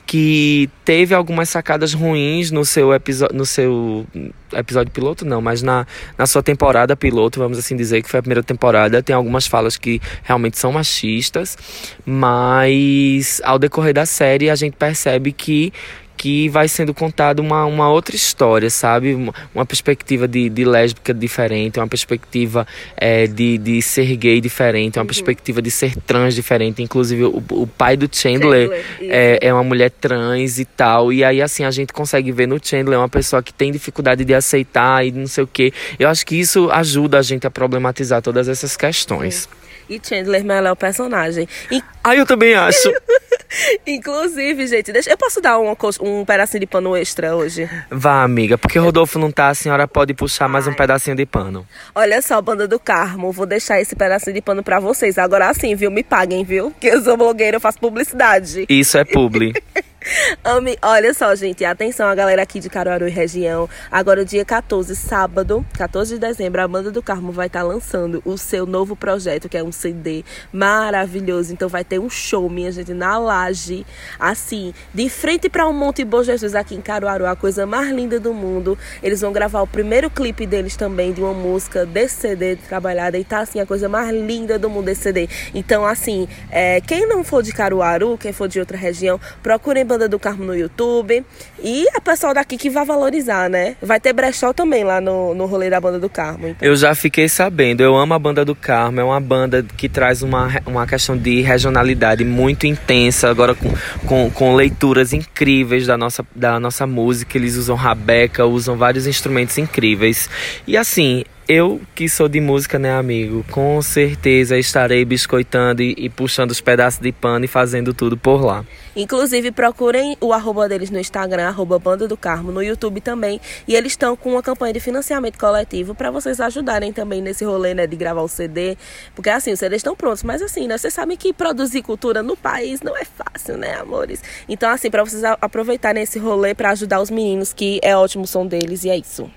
que teve algumas sacadas ruins no seu episódio no seu episódio piloto não, mas na, na sua temporada piloto, vamos assim dizer que foi a primeira temporada, tem algumas falas que realmente são machistas, mas ao decorrer da série a gente percebe que que vai sendo contada uma, uma outra história, sabe? Uma, uma perspectiva de, de lésbica diferente, uma perspectiva é, de, de ser gay diferente, uma uhum. perspectiva de ser trans diferente. Inclusive, o, o pai do Chandler, Chandler é, é uma mulher trans e tal. E aí, assim, a gente consegue ver no Chandler uma pessoa que tem dificuldade de aceitar e não sei o quê. Eu acho que isso ajuda a gente a problematizar todas essas questões. Sim. E Chandler Mel é o personagem. E... Ah, eu também acho. Inclusive, gente, deixa, eu posso dar um, um pedacinho de pano extra hoje? Vá, amiga, porque Rodolfo não tá, a senhora pode puxar mais um pedacinho de pano. Olha só, banda do Carmo, vou deixar esse pedacinho de pano pra vocês. Agora sim, viu? Me paguem, viu? Que eu sou blogueira, eu faço publicidade. Isso é publi. Ame, olha só, gente, atenção a galera aqui de Caruaru e região. Agora, dia 14, sábado, 14 de dezembro, a Banda do Carmo vai estar tá lançando o seu novo projeto, que é um CD maravilhoso. Então, vai ter um show, minha gente, na laje, assim, de frente para um Monte Bom Jesus aqui em Caruaru, a coisa mais linda do mundo. Eles vão gravar o primeiro clipe deles também, de uma música desse CD trabalhada, e tá assim, a coisa mais linda do mundo desse CD. Então, assim, é, quem não for de Caruaru, quem for de outra região, procurem Banda do Carmo no YouTube. E a pessoal daqui que vai valorizar, né? Vai ter brechó também lá no, no rolê da Banda do Carmo. Então. Eu já fiquei sabendo. Eu amo a Banda do Carmo. É uma banda que traz uma, uma questão de regionalidade muito intensa. Agora com, com, com leituras incríveis da nossa, da nossa música. Eles usam rabeca, usam vários instrumentos incríveis. E assim, eu que sou de música, né, amigo? Com certeza estarei biscoitando e, e, puxando os pedaços de pano e fazendo tudo por lá. Inclusive, procurem o arroba deles no Instagram, arroba Banda do Carmo, no YouTube também. E eles estão com uma campanha de financiamento coletivo para vocês ajudarem também nesse rolê, né, de gravar o CD. Porque assim, os CDs estão prontos, mas assim, né, vocês sabem que produzir cultura no país não é fácil, né, amores? Então, assim, para vocês aproveitarem esse rolê para ajudar os meninos, que é ótimo o som deles, e é isso.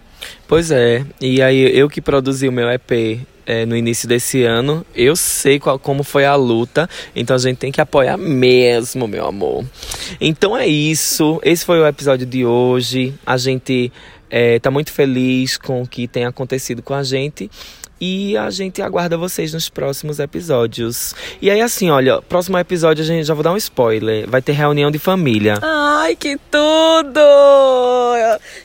Pois é, e aí eu que produzi o meu EP é, no início desse ano, eu sei qual, como foi a luta, então a gente tem que apoiar mesmo, meu amor. Então é isso, esse foi o episódio de hoje. A gente é, tá muito feliz com o que tem acontecido com a gente. E a gente aguarda vocês nos próximos episódios. E aí, assim, olha, próximo episódio a gente já vou dar um spoiler. Vai ter reunião de família. Ai, que tudo!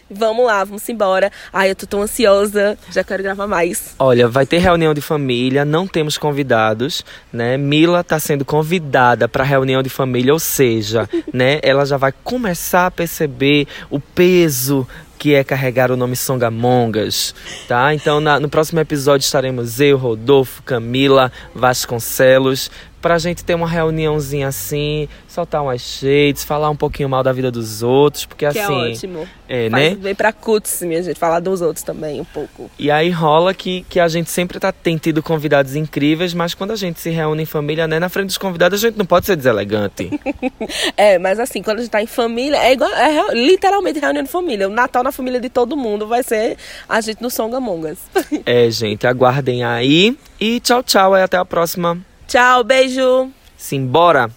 Vamos lá, vamos embora. Ai, eu tô tão ansiosa. Já quero gravar mais. Olha, vai ter reunião de família, não temos convidados, né? Mila tá sendo convidada para reunião de família, ou seja, né, ela já vai começar a perceber o peso que é carregar o nome Songamongas, tá? Então, na- no próximo episódio estaremos eu, Rodolfo, Camila, Vasconcelos, pra gente ter uma reuniãozinha assim, soltar umas shades, falar um pouquinho mal da vida dos outros, porque Que é assim, ótimo. é, Faz né? bem pra cuts, minha gente. Falar dos outros também um pouco. E aí rola que, que a gente sempre tá, tem tido convidados incríveis, mas quando a gente se reúne em família, né, na frente dos convidados, a gente não pode ser deselegante. É, mas assim, quando a gente tá em família, é igual, é literalmente reunião de família. O Natal na família de todo mundo vai ser a gente no Songamongas. é, gente, aguardem aí. E tchau, tchau, e até a próxima. Tchau, beijo! Simbora!